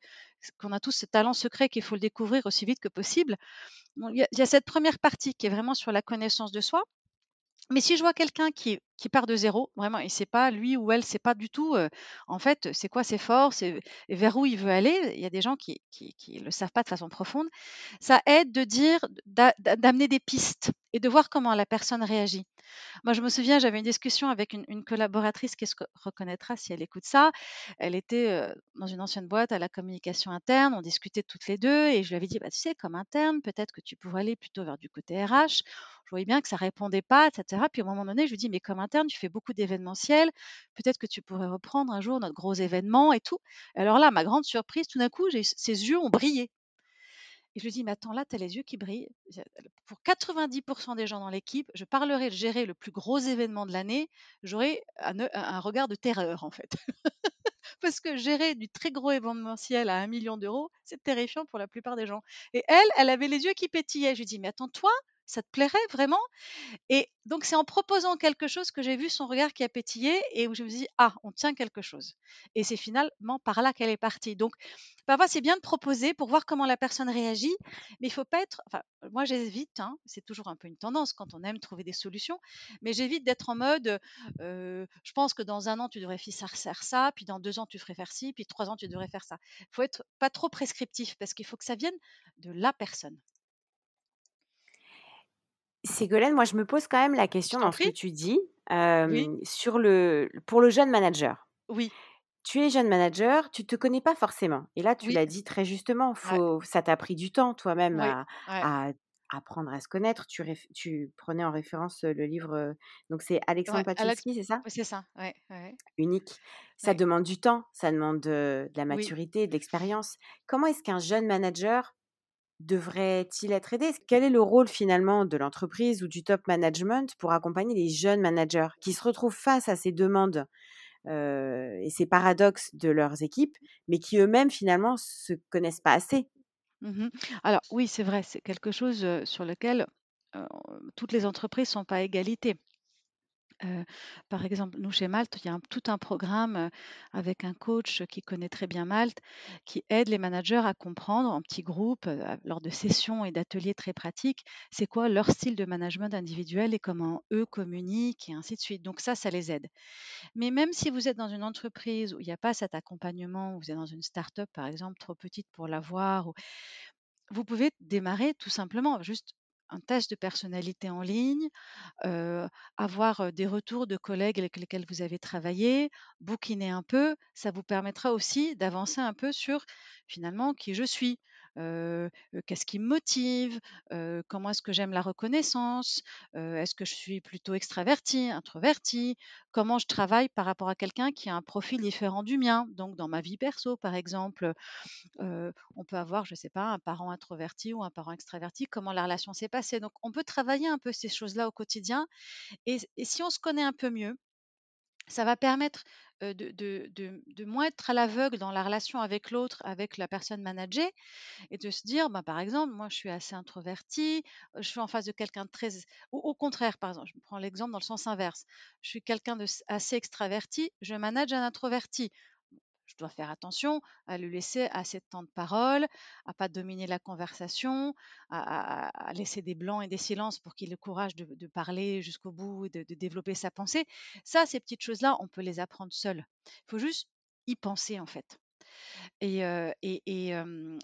qu'on a tous ce talent secret qu'il faut le découvrir aussi vite que possible. il y a cette première partie qui est vraiment sur la connaissance de soi. Mais si je vois quelqu'un qui, part de zéro, vraiment, il ne sait pas, lui ou elle, sait pas du tout, en fait, c'est quoi ses forces et, vers où il veut aller. Il y a des gens qui ne le savent pas de façon profonde. Ça aide de dire, d'amener des pistes et de voir comment la personne réagit. Moi, je me souviens, j'avais une discussion avec une, collaboratrice qui se reconnaîtra si elle écoute ça. Elle était dans une ancienne boîte à la communication interne. On discutait toutes les deux et je lui avais dit, bah, tu sais, comme interne, peut-être que tu pourrais aller plutôt vers du côté RH. Je voyais bien que ça répondait pas, etc. Puis un moment donné, je lui dis, mais comme interne, tu fais beaucoup d'événementiels. Peut-être que tu pourrais reprendre un jour notre gros événement et tout. Alors là, ma grande surprise, tout d'un coup, ses yeux ont brillé. Et je lui dis, mais attends, là, tu as les yeux qui brillent. Pour 90% des gens dans l'équipe, je parlerai de gérer le plus gros événement de l'année, j'aurai un, regard de terreur, en fait. [LAUGHS] Parce que gérer du très gros événementiel à un million d'euros, c'est terrifiant pour la plupart des gens. Et elle, elle avait les yeux qui pétillaient. Je lui dis, mais attends, toi, ça te plairait vraiment? Et donc, c'est en proposant quelque chose que j'ai vu son regard qui a pétillé et où je me dit, ah, on tient quelque chose. Et c'est finalement par là qu'elle est partie. Donc, parfois, c'est bien de proposer pour voir comment la personne réagit, mais il faut pas être. Enfin, moi, j'évite, hein, c'est toujours un peu une tendance quand on aime trouver des solutions, mais j'évite d'être en mode, je pense que dans un an, tu devrais faire ça, puis dans deux ans, tu devrais faire ci, puis trois ans, tu devrais faire ça. Il faut être pas trop prescriptif parce qu'il faut que ça vienne de la personne. Ségolène, moi, je me pose quand même la question dans ce que tu dis sur le, pour le jeune manager. Oui. Tu es jeune manager, tu te connais pas forcément. Et là, tu l'as dit très justement, faut, ça t'a pris du temps toi-même à, apprendre à se connaître. Tu, tu prenais en référence le livre, donc c'est Alexandre Pachowski, c'est ça? C'est ça, Unique. Ça demande du temps, ça demande de, de la maturité, de l'expérience. Comment est-ce qu'un jeune manager devrait-il être aidé? Quel est le rôle finalement de l'entreprise ou du top management pour accompagner les jeunes managers qui se retrouvent face à ces demandes et ces paradoxes de leurs équipes, mais qui eux-mêmes finalement se connaissent pas assez? Mmh Alors oui, c'est vrai, c'est quelque chose, sur lequel, toutes les entreprises sont pas à égalité. Par exemple, nous chez Malte, il y a tout un programme, avec un coach qui connaît très bien Malte, qui aide les managers à comprendre en petits groupes, lors de sessions et d'ateliers très pratiques, c'est quoi leur style de management individuel et comment eux communiquent et ainsi de suite. Donc ça, ça les aide. Mais même si vous êtes dans une entreprise où il n'y a pas cet accompagnement, vous êtes dans une start-up par exemple, trop petite pour l'avoir, vous pouvez démarrer tout simplement juste un test de personnalité en ligne, avoir des retours de collègues avec lesquels vous avez travaillé, bouquiner un peu, ça vous permettra aussi d'avancer un peu sur finalement qui je suis qu'est-ce qui me motive, comment est-ce que j'aime la reconnaissance, est-ce que je suis plutôt extraverti, introverti, comment je travaille par rapport à quelqu'un qui a un profil différent du mien. Donc dans ma vie perso, par exemple, on peut avoir, je ne sais pas, un parent introverti ou un parent extraverti, comment la relation s'est passée. Donc on peut travailler un peu ces choses-là au quotidien. et si on se connaît un peu mieux, ça va permettre de, de, de, moins être à l'aveugle dans la relation avec l'autre, avec la personne managée, et de se dire, bah, par exemple, moi je suis assez introverti, je suis en face de quelqu'un de très... Ou au contraire, par exemple, je prends l'exemple dans le sens inverse, je suis quelqu'un de assez extraverti, je manage un introverti je dois faire attention à lui laisser assez de temps de parole, à pas dominer la conversation, à, laisser des blancs et des silences pour qu'il ait le courage de, parler jusqu'au bout, de, développer sa pensée. Ça, ces petites choses-là, on peut les apprendre seul. Il faut juste y penser en fait et, et,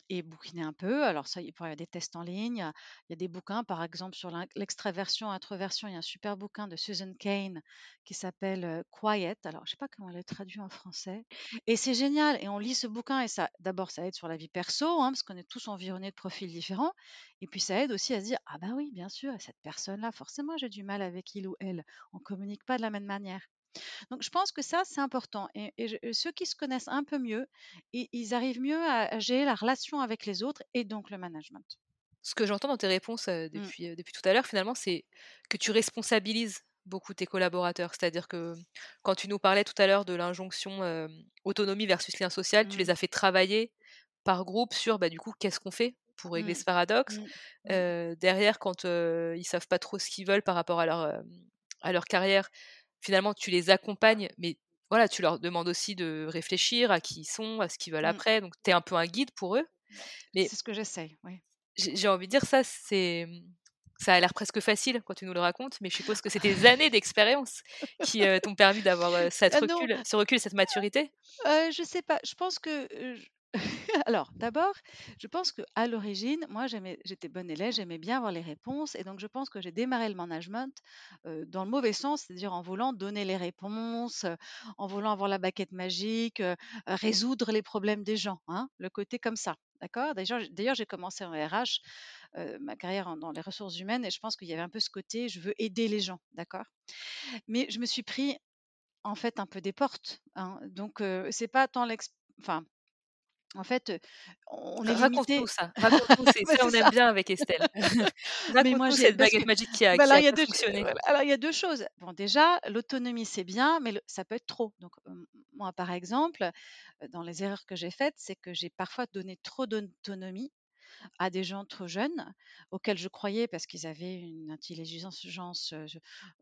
et, bouquiner un peu. Alors ça, il y a des tests en ligne, il y a des bouquins, par exemple sur l'extraversion, introversion, il y a un super bouquin de Susan Kane qui s'appelle Quiet. Alors je sais pas comment elle est traduit en français. Et c'est génial. Et on lit ce bouquin et ça, d'abord, ça aide sur la vie perso, hein, parce qu'on est tous environnés de profils différents. Et puis ça aide aussi à se dire, ah bah oui, bien sûr, cette personne-là, forcément, j'ai du mal avec il ou elle. On communique pas de la même manière. Donc je pense que ça, c'est important. Et, ceux qui se connaissent un peu mieux, ils, arrivent mieux à, gérer la relation avec les autres et donc le management. Ce que j'entends dans tes réponses mmh. depuis, depuis tout à l'heure, finalement, c'est que tu responsabilises beaucoup tes collaborateurs. C'est-à-dire que quand tu nous parlais tout à l'heure de l'injonction autonomie versus lien social, tu les mmh. as fait travailler par groupe sur bah, du coup qu'est-ce qu'on fait pour régler ce mmh. paradoxe. derrière, quand ils savent pas trop ce qu'ils veulent par rapport à leur, à leur carrière, finalement, tu les accompagnes, mais voilà, tu leur demandes aussi de réfléchir à qui ils sont, à ce qu'ils veulent mmh. après. Donc, tu es un peu un guide pour eux. Mais c'est ce que j'essaye, oui. J'ai envie de dire ça, c'est ça a l'air presque facile quand tu nous le racontes, mais je suppose que c'est des années d'expérience qui t'ont permis d'avoir cette ah recul, ce recul, cette maturité. Euh, je sais pas. Je pense que [LAUGHS] Alors, d'abord, je pense que à l'origine, moi, j'étais bonne élève, j'aimais bien avoir les réponses, et donc je pense que j'ai démarré le management dans le mauvais sens, c'est-à-dire en voulant donner les réponses, en voulant avoir la baguette magique, résoudre les problèmes des gens, hein, le côté comme ça, d'accord? D'ailleurs, j'ai commencé en RH, ma carrière dans les ressources humaines, et je pense qu'il y avait un peu ce côté, je veux aider les gens, d'accord? Mais je me suis pris en fait un peu des portes, hein, donc c'est pas tant l'ex, enfin en fait, on est Raconte-nous ça, [LAUGHS] raconte-nous, c'est ça on aime bien avec Estelle. [LAUGHS] Raconte-nous cette baguette magique qui a, bah, qui a, fonctionné. alors il y a deux choses. Bon déjà, l'autonomie c'est bien, mais ça peut être trop. Donc moi par exemple, dans les erreurs que j'ai faites, c'est que j'ai parfois donné trop d'autonomie à des gens trop jeunes auxquels je croyais parce qu'ils avaient une intelligence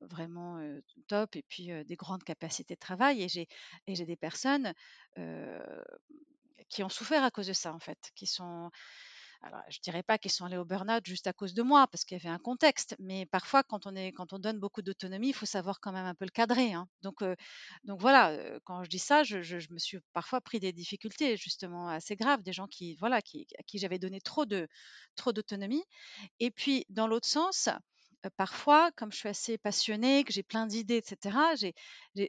vraiment top et puis des grandes capacités de travail et j'ai et j'ai des personnes qui ont souffert à cause de ça, en fait, qui sont. Alors, je dirais pas qu'ils sont allés au burn-out juste à cause de moi, parce qu'il y avait un contexte. Mais parfois, quand on est, quand on donne beaucoup d'autonomie, il faut savoir quand même un peu le cadrer. Hein. Donc, donc voilà. Quand je dis ça, je, je, me suis parfois pris des difficultés justement assez graves, des gens qui, voilà, qui, à qui j'avais donné trop de, trop d'autonomie. Et puis, dans l'autre sens, parfois, comme je suis assez passionnée, que j'ai plein d'idées, etc.,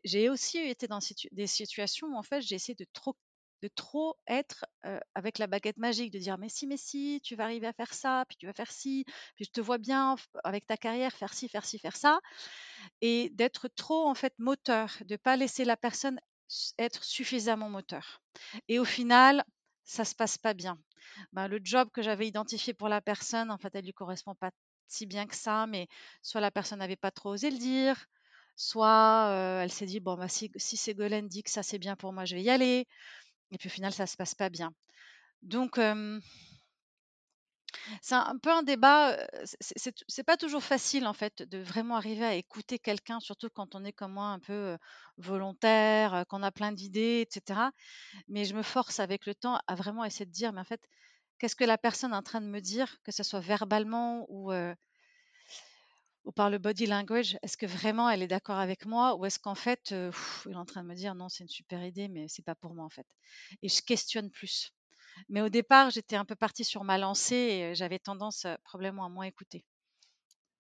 j'ai aussi été dans des situations où en fait j'ai essayé de trop de trop être avec la baguette magique, de dire mais si, mais si, tu vas arriver à faire ça, puis tu vas faire ci, puis je te vois bien avec ta carrière faire ci, faire ci, faire ça, et d'être trop en fait moteur, de pas laisser la personne être suffisamment moteur. Et au final, ça se passe pas bien. ben, le job que j'avais identifié pour la personne, en fait, elle lui correspond pas si bien que ça, mais soit la personne n'avait pas trop osé le dire, soit elle s'est dit bon bah si, si Ségolène dit que ça c'est bien pour moi, je vais y aller. Et puis au final, ça se passe pas bien. Donc c'est un peu un débat. C'est pas toujours facile en fait de vraiment arriver à écouter quelqu'un, surtout quand on est comme moi un peu volontaire, qu'on a plein d'idées, etc. Mais je me force avec le temps à vraiment essayer de dire, mais en fait, qu'est-ce que la personne est en train de me dire, que ce soit verbalement ou ou par le body language, est-ce que vraiment elle est d'accord avec moi ou est-ce qu'en fait, elle est en train de me dire non, c'est une super idée, mais c'est pas pour moi en fait. Et je questionne plus. Mais au départ, j'étais un peu partie sur ma lancée et j'avais tendance probablement à moins écouter.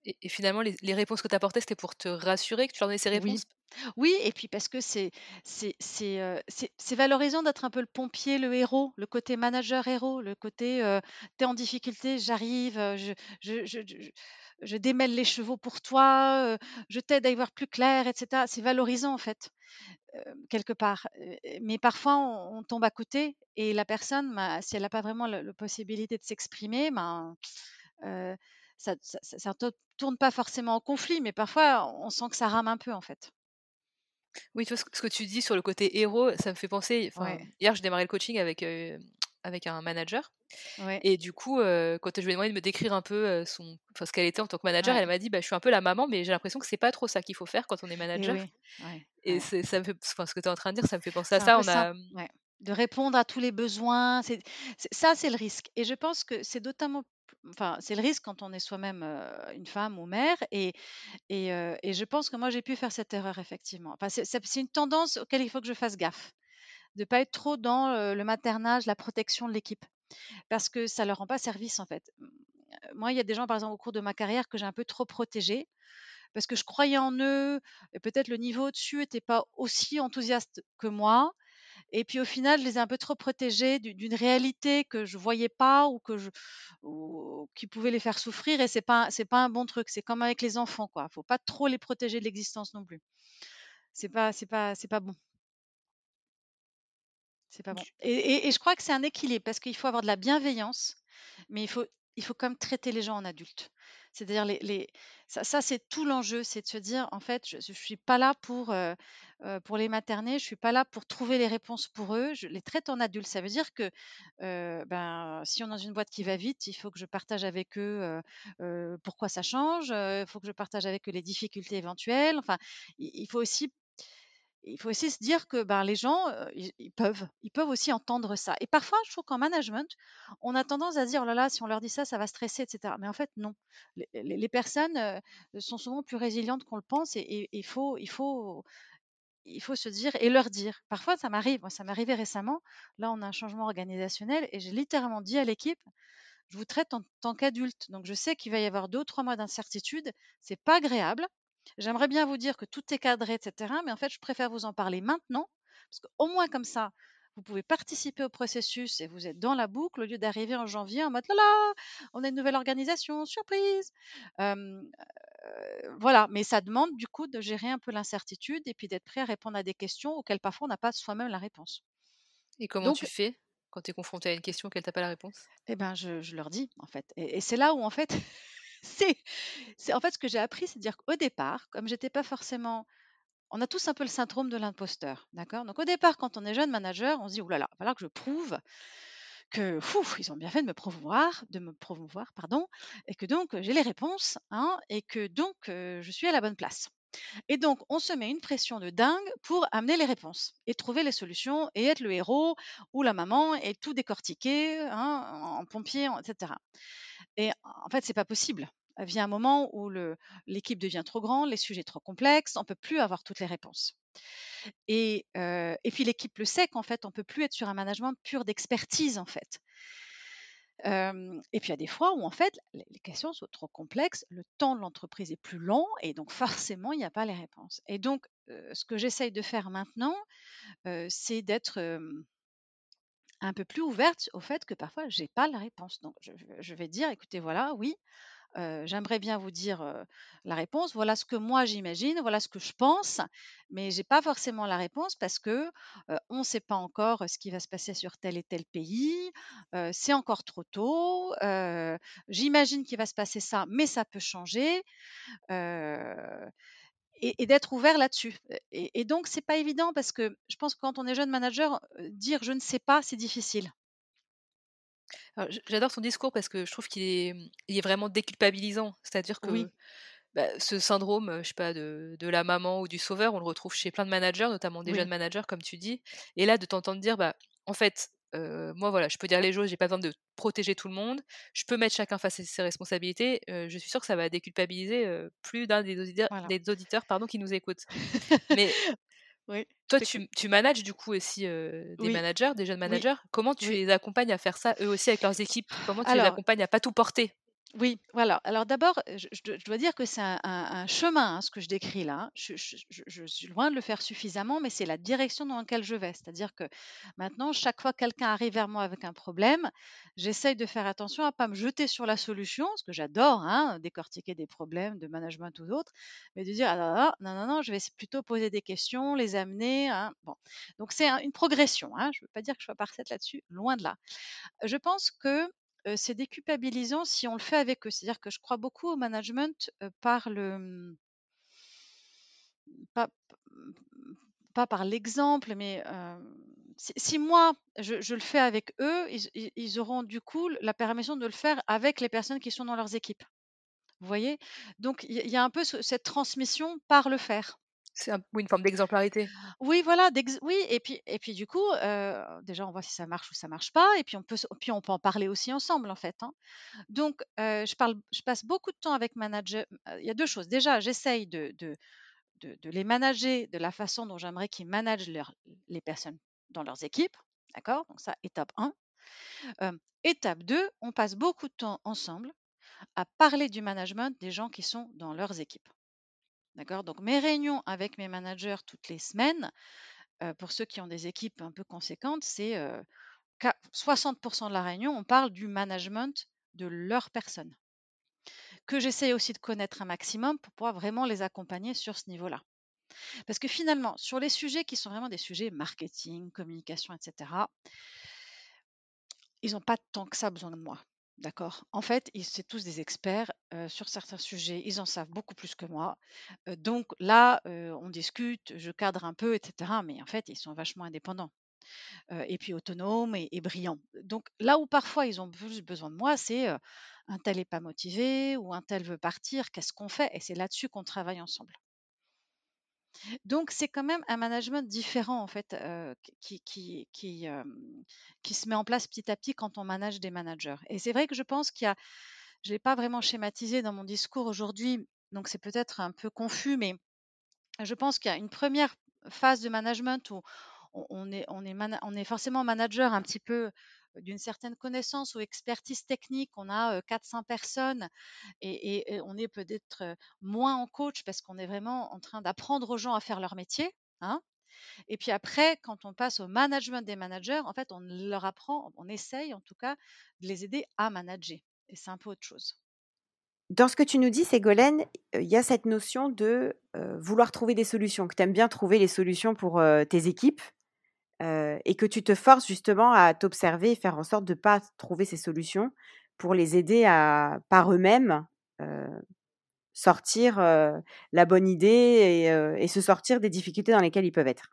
Et, finalement, les, réponses que tu apportais, c'était pour te rassurer que tu leur donnais ces réponses? Oui. et puis parce que c'est c'est c'est valorisant d'être un peu le pompier, le héros, le côté manager héros, le côté t'es en difficulté, j'arrive, je, je, je, je, démêle les chevaux pour toi, je t'aide à y voir plus clair, etc. C'est valorisant en fait quelque part. Mais parfois, on, tombe à côté et la personne, bah, si elle n'a pas vraiment la, possibilité de s'exprimer, ben, ça ne tourne pas forcément en conflit, mais parfois, on sent que ça rame un peu, en fait. Oui, tu vois, ce que tu dis sur le côté héros, ça me fait penser. Hier, je démarrais le coaching avec, avec un manager. Et du coup, quand je lui ai demandé de me décrire un peu son, enfin, ce qu'elle était en tant que manager, elle m'a dit bah, Je suis un peu la maman, mais j'ai l'impression que c'est pas trop ça qu'il faut faire quand on est manager. Et, ça me fait, enfin, ce que tu es en train de dire, ça me fait penser à ça. On a... De répondre à tous les besoins. Ça, c'est le risque. Et je pense que c'est notamment enfin, c'est le risque quand on est soi-même une femme ou mère. Et, et, et, je pense que moi, j'ai pu faire cette erreur, effectivement. Enfin, c'est, une tendance auquel il faut que je fasse gaffe. De ne pas être trop dans le maternage, la protection de l'équipe parce que ça leur rend pas service en fait. Moi, il y a des gens, par exemple, au cours de ma carrière que j'ai un peu trop protégés parce que je croyais en eux, peut-être le niveau au-dessus n'était pas aussi enthousiaste que moi. Et puis au final, je les ai un peu trop protégés d'une réalité que je voyais pas ou que qui pouvait les faire souffrir. Et c'est pas, c'est pas un bon truc. C'est comme avec les enfants, quoi. Faut pas trop les protéger de l'existence non plus. C'est pas, c'est pas, c'est pas bon. C'est pas bon. Et, je crois que c'est un équilibre parce qu'il faut avoir de la bienveillance, mais il faut, il faut quand même traiter les gens en adultes. C'est-à-dire, les, les, ça, c'est tout l'enjeu, c'est de se dire, en fait, je ne suis pas là pour, euh, euh, pour les materner, je ne suis pas là pour trouver les réponses pour eux, je les traite en adultes. Ça veut dire que euh, ben, si on est dans une boîte qui va vite, il faut que je partage avec eux pourquoi ça change, il faut que je partage avec eux les difficultés éventuelles. Enfin, il faut aussi il faut aussi se dire que ben, les gens, ils, peuvent, ils peuvent aussi entendre ça. Et parfois, je trouve qu'en management, on a tendance à dire, oh là là, si on leur dit ça, ça va stresser, etc. Mais en fait, non. Les, personnes sont souvent plus résilientes qu'on le pense et il faut se dire et leur dire. Parfois, ça m'arrive. Moi, ça m'est arrivé récemment. Là, on a un changement organisationnel et j'ai littéralement dit à l'équipe, je vous traite en tant qu'adulte. Donc, je sais qu'il va y avoir deux ou trois mois d'incertitude. C'est pas agréable. J'aimerais bien vous dire que tout est cadré, etc. Mais en fait, je préfère vous en parler maintenant, parce qu'au moins comme ça, vous pouvez participer au processus et vous êtes dans la boucle au lieu d'arriver en janvier en mode là là, on a une nouvelle organisation, surprise. voilà, mais ça demande du coup de gérer un peu l'incertitude et puis d'être prêt à répondre à des questions auxquelles parfois on n'a pas soi-même la réponse. Et comment tu fais quand tu es confronté à une question auquel tu n'as pas la réponse? Eh bien, je, leur dis en fait. et c'est là où en fait [LAUGHS] c'est, c'est en fait ce que j'ai appris, c'est de dire qu'au départ, comme j'étais pas forcément, on a tous un peu le syndrome de l'imposteur, d'accord? Donc au départ, quand on est jeune manager, on se dit oulala, il va falloir que je prouve que ils ont bien fait de me promouvoir, de me promouvoir, pardon, et que donc j'ai les réponses, hein, et que donc je suis à la bonne place. Et donc, on se met une pression de dingue pour amener les réponses et trouver les solutions et être le héros ou la maman et tout décortiquer hein, en pompier, etc. Et en fait, c'est pas possible. Il vient un moment où l'équipe devient trop grande, les sujets trop complexes, on peut plus avoir toutes les réponses. Et, et puis l'équipe le sait qu'en fait, on peut plus être sur un management pur d'expertise en fait. et puis il y a des fois où en fait les, questions sont trop complexes, le temps de l'entreprise est plus long et donc [LAUGHS] forcément il n'y a pas les réponses. Et donc ce que j'essaye de faire maintenant, c'est d'être un peu plus ouverte au fait que parfois j'ai pas la réponse. Donc je, vais dire, écoutez, voilà, oui, j'aimerais bien vous dire la réponse. Voilà ce que moi j'imagine, voilà ce que je pense, mais j'ai pas forcément la réponse parce que on ne sait pas encore ce qui va se passer sur tel et tel pays. c'est encore trop tôt. j'imagine qu'il va se passer ça, mais ça peut changer. Et, d'être ouvert là-dessus. Et, et donc, c'est pas évident parce que je pense que quand on est jeune manager, dire je ne sais pas, c'est difficile. J'adore son discours parce que je trouve qu'il est, mmh, est vraiment déculpabilisant. C'est-à-dire que bah, ce syndrome, je sais pas, de, la maman ou du sauveur, on le retrouve chez plein de managers, notamment des jeunes managers, comme tu dis. Et là, de t'entendre dire, bah, en fait, moi, voilà, je peux dire les choses, j'ai pas besoin de protéger tout le monde, je peux mettre chacun face à ses responsabilités. je suis sûre que ça va déculpabiliser plus d'un des auditeurs, des auditeurs pardon, qui nous écoutent. [LAUGHS] Mais toi, tu, tu, manages du coup aussi des managers, des jeunes managers? Comment tu les accompagnes à faire ça, eux aussi, avec leurs équipes? Comment tu les accompagnes à pas tout porter? Oui, voilà. Alors d'abord, je, dois dire que c'est un, chemin, hein, ce que je décris là. Hein. Je, suis loin de le faire suffisamment, mais c'est la direction dans laquelle je vais. C'est-à-dire que maintenant, chaque fois que quelqu'un arrive vers moi avec un problème, j'essaye de faire attention à pas me jeter sur la solution, ce que j'adore, hein, décortiquer des problèmes de management ou d'autres, mais de dire ah, non, non, non, je vais plutôt poser des questions, les amener. Bon, donc c'est une progression. Je ne veux pas dire que je sois parfaite là-dessus, loin de là. Je pense que c'est déculpabilisant si on le fait avec eux. C'est-à-dire que je crois beaucoup au management par le mmh, pas, pas par l'exemple, mais si, moi je, le fais avec eux, ils, auront du coup la permission de le faire avec les personnes qui sont dans leurs équipes. Vous voyez? Donc il y, a un peu cette transmission par le faire. C'est une forme d'exemplarité. Oui, voilà, oui, et puis, du coup, déjà, on voit si ça marche ou ça marche pas, et puis on peut, en parler aussi ensemble, en fait. Hein. Donc, je parle, je passe beaucoup de temps avec manager. Il y a deux choses. Déjà, j'essaye de, les manager de la façon dont j'aimerais qu'ils managent les personnes dans leurs équipes. D'accord? Donc ça, étape 1. étape 2, on passe beaucoup de temps ensemble à parler du management des gens qui sont dans leurs équipes. D'accord? Donc mes réunions avec mes managers toutes les semaines, pour ceux qui ont des équipes un peu conséquentes, c'est 60% de la réunion, on parle du management de leur personne. Que j'essaie aussi de connaître un maximum pour pouvoir vraiment les accompagner sur ce niveau-là. Parce que finalement, sur les sujets qui sont vraiment des sujets marketing, communication, etc., ils n'ont pas tant que ça besoin de moi. D'accord. En fait, c'est tous des experts sur certains sujets. Ils en savent beaucoup plus que moi. donc là, on discute, je cadre un peu, etc. Mais en fait, ils sont vachement indépendants. et puis autonomes et, brillants. Donc là où parfois ils ont plus besoin de moi, c'est un tel n'est pas motivé ou un tel veut partir, qu'est-ce qu'on fait? Et c'est là-dessus qu'on travaille ensemble. Donc c'est quand même un management différent en fait qui, qui, qui, se met en place petit à petit quand on manage des managers. Et c'est vrai que je pense qu'il y a, je l'ai pas vraiment schématisé dans mon discours aujourd'hui, donc c'est peut-être un peu confus, mais je pense qu'il y a une première phase de management où on est, on est, on est forcément manager un petit peu d'une certaine connaissance ou expertise technique, on a 400 personnes et, on est peut-être moins en coach parce qu'on est vraiment en train d'apprendre aux gens à faire leur métier. Hein. et puis après, quand on passe au management des managers, en fait, on leur apprend, on essaye en tout cas de les aider à manager. Et c'est un peu autre chose. Dans ce que tu nous dis, Ségolène, il y a cette notion de vouloir trouver des solutions, que tu aimes bien trouver les solutions pour tes équipes et que tu te forces justement à t'observer et faire en sorte de ne pas trouver ces solutions pour les aider à, par eux-mêmes, sortir la bonne idée et, se sortir des difficultés dans lesquelles ils peuvent être.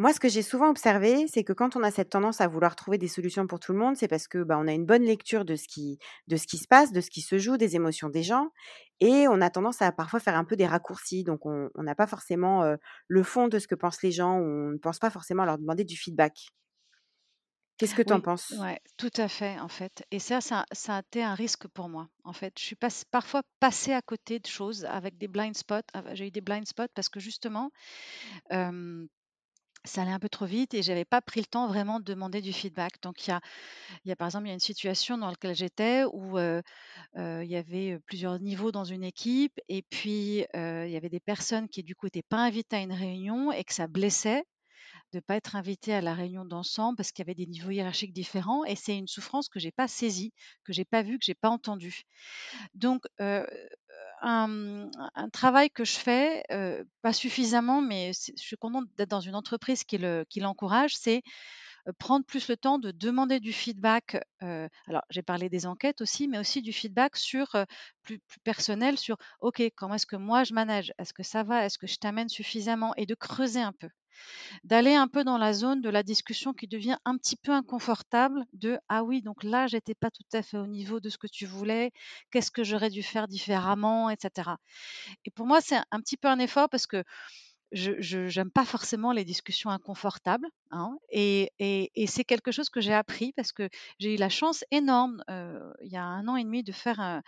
Moi, ce que j'ai souvent observé, c'est que quand on a cette tendance à vouloir trouver des solutions pour tout le monde, c'est parce que bah, on a une bonne lecture de ce qui de ce qui se passe, de ce qui se joue, des émotions des gens, et on a tendance à parfois faire un peu des raccourcis. Donc, on n'a pas forcément le fond de ce que pensent les gens, on ne pense pas forcément à leur demander du feedback. Qu'est-ce que tu en penses? Oui, tout à fait, en fait. Et ça, ça, ça a été un risque pour moi. En fait, je suis parfois passée à côté de choses avec des blind spots. J'ai eu des blind spots parce que justement, ça allait un peu trop vite et j'avais pas pris le temps vraiment de demander du feedback. Donc il y a, par exemple, il y a une situation dans laquelle j'étais où il y avait plusieurs niveaux dans une équipe et puis il y avait des personnes qui du coup n'étaient pas invitées à une réunion et que ça blessait de ne pas être invitée à la réunion d'ensemble parce qu'il y avait des niveaux hiérarchiques différents et c'est une souffrance que j'ai pas saisie, que j'ai pas vue, que j'ai pas entendue. Donc un, travail que je fais, pas suffisamment, mais je suis contente d'être dans une entreprise qui l'encourage, c'est prendre plus le temps de demander du feedback. alors, j'ai parlé des enquêtes aussi, mais aussi du feedback sur plus, plus, personnel sur OK, comment est-ce que moi je manage? Est-ce que ça va? Est-ce que je t'amène suffisamment? Et de creuser un peu d'aller un peu dans la zone de la discussion qui devient un petit peu inconfortable de ah oui donc là j'étais pas tout à fait au niveau de ce que tu voulais qu'est-ce que j'aurais dû faire différemment etc et pour moi c'est un petit peu un effort parce que je n'aime pas forcément les discussions inconfortables. Hein, et, c'est quelque chose que j'ai appris parce que j'ai eu la chance énorme, il y a un an et demi, de faire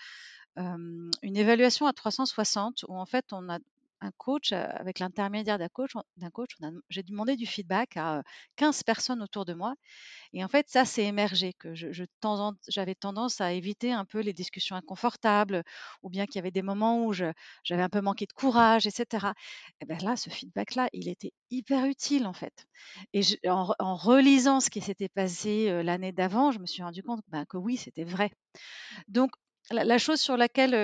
une évaluation à 360 où en fait on a un coach, avec l'intermédiaire d'un coach, j'ai demandé du feedback à 15 personnes autour de moi. Et en fait, ça, s'est émergé, que je, j'avais tendance à éviter un peu les discussions inconfortables, ou bien qu'il y avait des moments où j'avais un peu manqué de courage, etc. Et bien là, ce feedback-là, il était hyper utile, en fait. Et en, relisant ce qui s'était passé l'année d'avant, je me suis rendu compte ben, que oui, c'était vrai. Donc, la, chose sur laquelle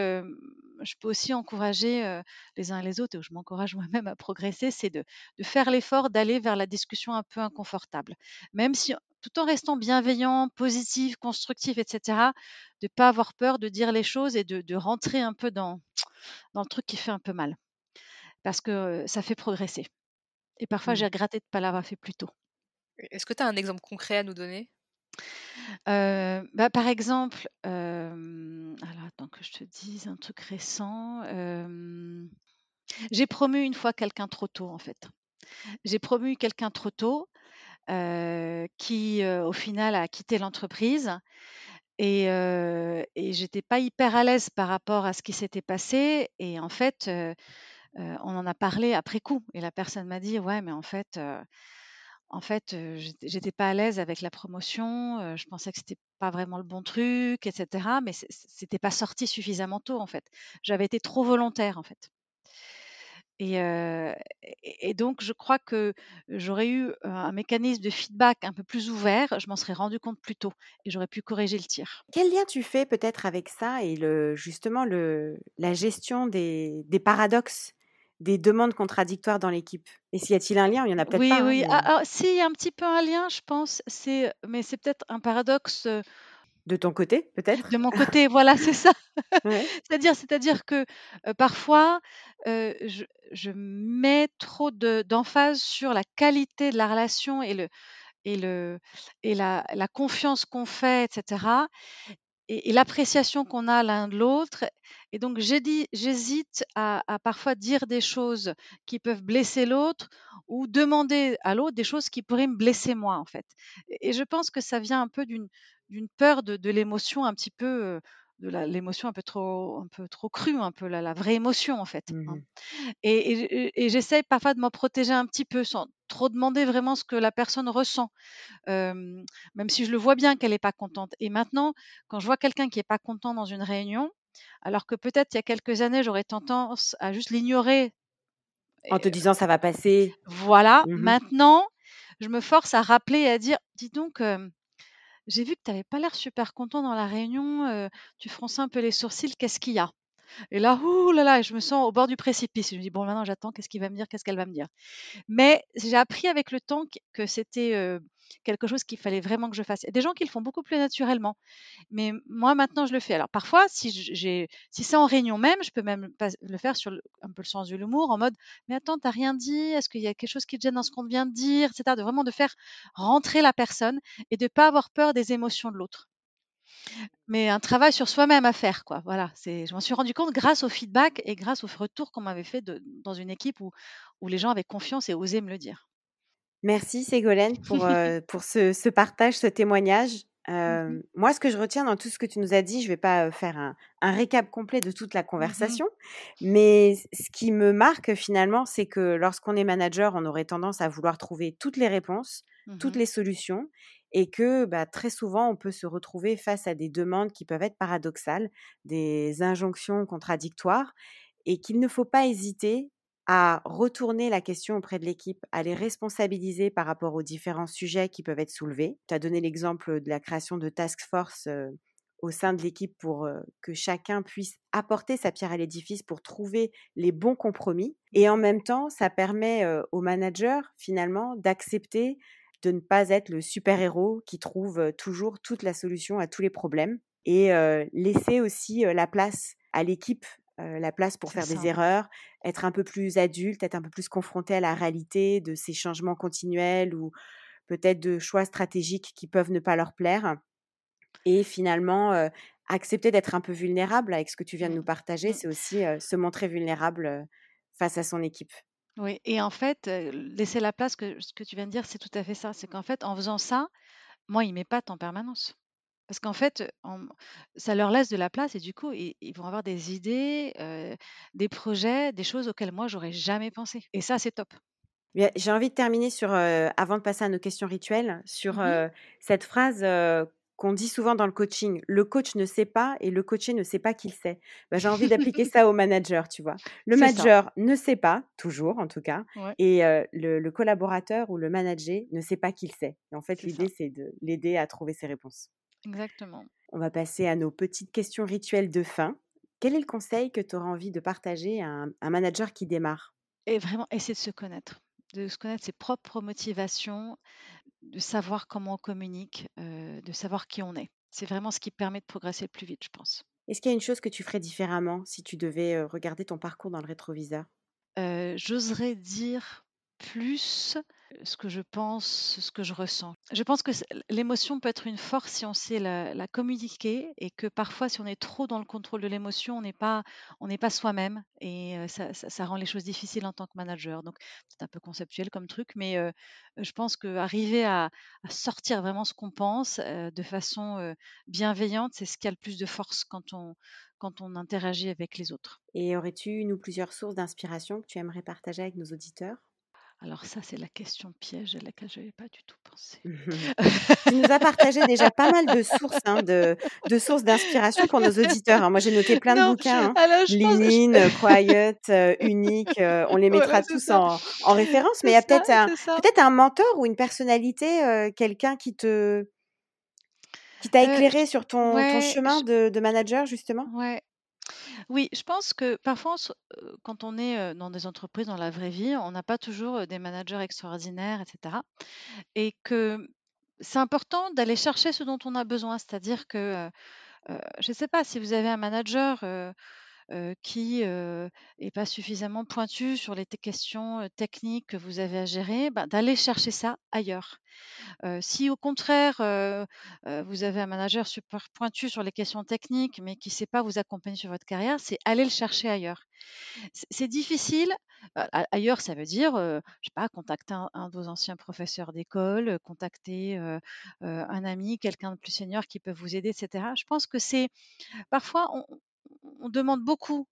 je peux aussi encourager les uns et les autres, et où je m'encourage moi-même à progresser, c'est de, faire l'effort d'aller vers la discussion un peu inconfortable. Même si, tout en restant bienveillant, positif, constructif, etc., de ne pas avoir peur de dire les choses et de, rentrer un peu dans, dans le truc qui fait un peu mal. Parce que ça fait progresser. Et parfois, j'ai mmh. regretté de ne pas l'avoir fait plus tôt. Est-ce que tu as un exemple concret à nous donner? Bah, par exemple, alors que je te dise un truc récent, j'ai promu une fois quelqu'un trop tôt, en fait. J'ai promu quelqu'un trop tôt, qui, au final a quitté l'entreprise et et j'étais pas hyper à l'aise par rapport à ce qui s'était passé et en fait, on en a parlé après coup et la personne m'a dit: «Ouais, mais en fait, en fait, j'étais pas à l'aise avec la promotion, je pensais que c'était pas vraiment le bon truc etc. mais c'était pas sorti suffisamment tôt, en fait. J'avais été trop volontaire, en fait. Et donc je crois que j'aurais eu, un mécanisme de feedback un peu plus ouvert, je m'en serais rendu compte plus tôt et j'aurais pu corriger le tir. Quel lien tu fais peut-être avec ça et le justement la gestion des paradoxes? Des demandes contradictoires dans l'équipe Et s'il y a-t-il un lien Il y en a peut-être oui, pas. Oui, oui. Ah, ah, si, il y a un petit peu un lien, je pense. C'est, mais c'est peut-être un paradoxe. De ton côté, peut-être? De mon côté, voilà, c'est ça. [LAUGHS] [LAUGHS] c'est-à-dire, c'est-à-dire que parfois, je, je, mets trop de, d'emphase sur la qualité de la relation et le et le et la, la confiance qu'on fait, etc et, l'appréciation qu'on a l'un de l'autre. Et donc, j'hésite à, parfois dire des choses qui peuvent blesser l'autre ou demander à l'autre des choses qui pourraient me blesser moi, en fait. Et, je pense que ça vient un peu d'une peur de, l'émotion un petit peu. Euh, de l'émotion un peu trop un peu trop crue un peu la, la vraie émotion en fait hein. mmh et, et, j'essaye parfois de m'en protéger un petit peu sans trop demander vraiment ce que la personne ressent. Même si je le vois bien qu'elle n'est pas contente. Et maintenant quand je vois quelqu'un qui n'est pas content dans une réunion alors que peut-être il y a quelques années j'aurais tendance à juste l'ignorer en te disant ça va passer. voilà mmh maintenant je me force à rappeler et à dire dis donc j'ai vu que tu n'avais pas l'air super content dans la réunion, tu fronçais un peu les sourcils, qu'est-ce qu'il y a? Et là, ouh là là, je me sens au bord du précipice. Je me dis, bon, maintenant j'attends, qu'est-ce qu'il va me dire, qu'est-ce qu'elle va me dire? Mais j'ai appris avec le temps que c'était quelque chose qu'il fallait vraiment que je fasse. Des gens qui le font beaucoup plus naturellement, mais moi maintenant je le fais. Alors parfois, si j'ai, si c'est en réunion même, je peux même le faire sur un peu le sens de l'humour, en mode mais attends, t'as rien dit, est-ce qu'il y a quelque chose qui te gêne dans ce qu'on vient de dire. De vraiment de faire rentrer la personne et de pas avoir peur des émotions de l'autre. Mais un travail sur soi-même à faire, quoi. Voilà, c'est, je m'en suis rendu compte grâce au feedback et grâce au retour qu'on m'avait fait dans une équipe où, où les gens avaient confiance et osaient me le dire. Merci Ségolène pour, [LAUGHS] pour ce, partage, ce témoignage. Mmh moi, ce que je retiens dans tout ce que tu nous as dit, je ne vais pas faire un, récap complet de toute la mmh conversation, mais ce qui me marque finalement, c'est que lorsqu'on est manager, on aurait tendance à vouloir trouver toutes les réponses, toutes mmh les solutions, et que bah, très souvent, on peut se retrouver face à des demandes qui peuvent être paradoxales, des injonctions contradictoires, et qu'il ne faut pas hésiter à retourner la question auprès de l'équipe, à les responsabiliser par rapport aux différents sujets qui peuvent être soulevés. Tu as donné l'exemple de la création de task force au sein de l'équipe pour que chacun puisse apporter sa pierre à l'édifice pour trouver les bons compromis. Et en même temps, ça permet au manager finalement d'accepter de ne pas être le super-héros qui trouve toujours toute la solution à tous les problèmes et laisser aussi la place à l'équipe la place pour faire des erreurs, être un peu plus adulte, être un peu plus confronté à la réalité de ces changements continuels ou peut-être de choix stratégiques qui peuvent ne pas leur plaire. Et finalement, accepter d'être un peu vulnérable avec ce que tu viens de nous mmh. partager, mmh. c'est aussi se montrer vulnérable face à son équipe. Oui, et en fait, laisser la place, que, ce que tu viens de dire, c'est tout à fait ça. C'est qu'en fait, en faisant ça, moi, il m'épate en permanence. Parce qu'en fait, ça leur laisse de la place et du coup, ils, vont avoir des idées, des projets, des choses auxquelles moi, j'aurais jamais pensé. Et ça, c'est top. J'ai envie de terminer sur, avant de passer à nos questions rituelles, sur mmh cette phrase qu'on dit souvent dans le coaching, le coach ne sait pas et le coaché ne sait pas qu'il sait. Bah, j'ai envie d'appliquer [LAUGHS] ça au manager, tu vois. Le manager ne sait pas, toujours en tout cas, et le, collaborateur ou le manager ne sait pas qu'il sait. Et en fait, l'idée, c'est de l'aider à trouver ses réponses. Exactement. On va passer à nos petites questions rituelles de fin. Quel est le conseil que tu auras envie de partager à un, manager qui démarre? Et vraiment, essayer de se connaître, de se connaître ses propres motivations, de savoir comment on communique, euh, de savoir qui on est. C'est vraiment ce qui permet de progresser le plus vite, je pense. Est-ce qu'il y a une chose que tu ferais différemment si tu devais euh, regarder ton parcours dans le rétroviseur? Euh, J'oserais dire plus ce que je pense, ce que je ressens. Je pense que l'émotion peut être une force si on sait la, communiquer et que parfois si on est trop dans le contrôle de l'émotion, on n'est pas, pas soi-même et ça, rend les choses difficiles en tant que manager. Donc c'est un peu conceptuel comme truc, mais je pense qu'arriver à, à sortir vraiment ce qu'on pense de façon bienveillante, c'est ce qui a le plus de force quand on, quand on interagit avec les autres. Et aurais-tu une ou plusieurs sources d'inspiration que tu aimerais partager avec nos auditeurs? Alors ça, c'est la question piège à laquelle je n'avais pas du tout pensé. [LAUGHS] [LAUGHS] tu nous as partagé déjà pas mal de sources, hein, de, sources d'inspiration pour nos auditeurs. Hein. Moi, j'ai noté plein de bouquins. Hein. Lean, Quiet, euh, Unique. Euh, on les mettra tous en, référence. Mais il y a peut-être un, peut un mentor ou une personnalité, euh, quelqu'un qui te qui t'a éclairé sur ton, chemin de, de, manager, justement? Ouais, oui, je pense que parfois, quand on est dans des entreprises, dans la vraie vie, on n'a pas toujours des managers extraordinaires, etc. Et que c'est important d'aller chercher ce dont on a besoin. C'est-à-dire que, je ne sais pas, si vous avez un manager qui n'est pas suffisamment pointu sur les questions techniques que vous avez à gérer, ben, d'aller chercher ça ailleurs. si au contraire, vous avez un manager super pointu sur les questions techniques, mais qui ne sait pas vous accompagner sur votre carrière, c'est aller le chercher ailleurs. C'est difficile. ailleurs, ça veut dire, je sais pas, contacter un, de vos anciens professeurs d'école, contacter un ami, quelqu'un de plus senior qui peut vous aider, etc. Je pense que c'est parfois on, on demande beaucoup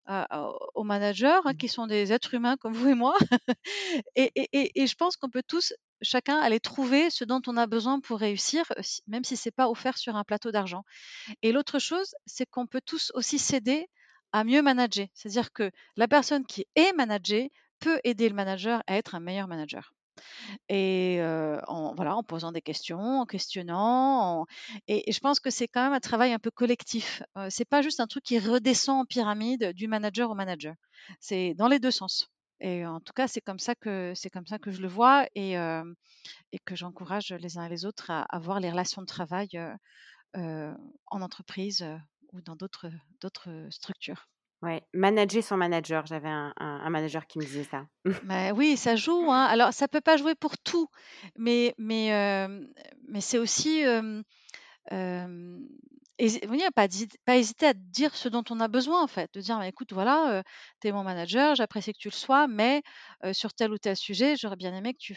aux managers, hein, mmh. qui sont des êtres humains comme vous et moi. [LAUGHS] et, je pense qu'on peut tous, chacun, aller trouver ce dont on a besoin pour réussir, même si ce n'est pas offert sur un plateau d'argent. Et l'autre chose, c'est qu'on peut tous aussi s'aider à mieux manager. C'est-à-dire que la personne qui est managée peut aider le manager à être un meilleur manager et en, voilà, en posant des questions, en questionnant. Et, je pense que c'est quand même un travail un peu collectif. Ce c'est pas juste un truc qui redescend en pyramide du manager au manager. C'est dans les deux sens. Et en tout cas, c'est comme ça que c'est comme ça que je le vois et, que j'encourage les uns et les autres à, avoir voir les relations de travail en entreprise ou dans d'autres d'autres structures. Ouais, manager son manager. J'avais un, manager qui me disait ça. Bah oui, ça [LAUGHS] joue. Hein. Alors, ça peut pas jouer pour tout, mais, mais, mais c'est aussi. Euh, pas, pas hésiter à dire ce dont on a besoin, en fait. De dire, «Bah, écoute, voilà, tu es mon manager, j'apprécie que tu le sois, mais sur tel ou tel sujet, j'aurais bien aimé que tu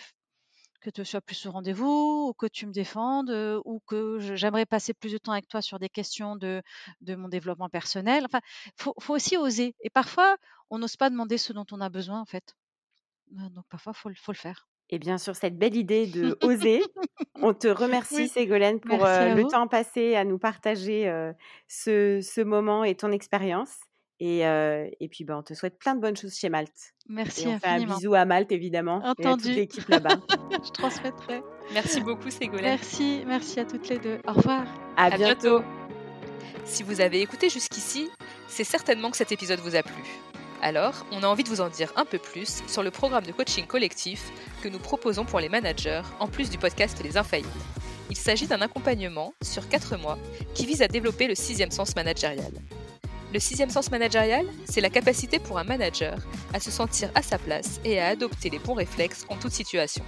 que tu sois plus au rendez-vous ou que tu me défendes ou que j'aimerais passer plus de temps avec toi sur des questions de, de mon développement personnel. Enfin, faut, faut aussi oser. Et parfois, on n'ose pas demander ce dont on a besoin, en fait. Donc parfois, il faut, faut, le faire. Et bien sûr, cette belle idée de [LAUGHS] oser, on te remercie Ségolène pour le temps passé à nous partager ce, ce moment et ton expérience. Et, et puis, ben, on te souhaite plein de bonnes choses chez Malte. Merci et on fait un bisou à Malte, évidemment. Entendu. Et à toute l'équipe là-bas. [LAUGHS] Je transmettrai. Merci beaucoup, Ségolène. Merci, merci à toutes les deux. Au revoir. À, bientôt. Si vous avez écouté jusqu'ici, c'est certainement que cet épisode vous a plu. Alors, on a envie de vous en dire un peu plus sur le programme de coaching collectif que nous proposons pour les managers, en plus du podcast Les Infaillibles. Il s'agit d'un accompagnement sur 4 mois qui vise à développer le sixième sens managérial. Le sixième sens managérial, c'est la capacité pour un manager à se sentir à sa place et à adopter les bons réflexes en toute situation.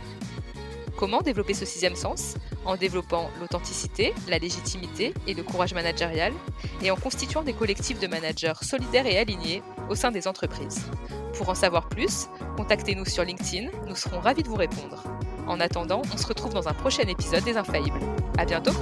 Comment développer ce sixième sens? En développant l'authenticité, la légitimité et le courage managérial, et en constituant des collectifs de managers solidaires et alignés au sein des entreprises. Pour en savoir plus, contactez-nous sur LinkedIn, nous serons ravis de vous répondre. En attendant, on se retrouve dans un prochain épisode des Infaillibles. À bientôt!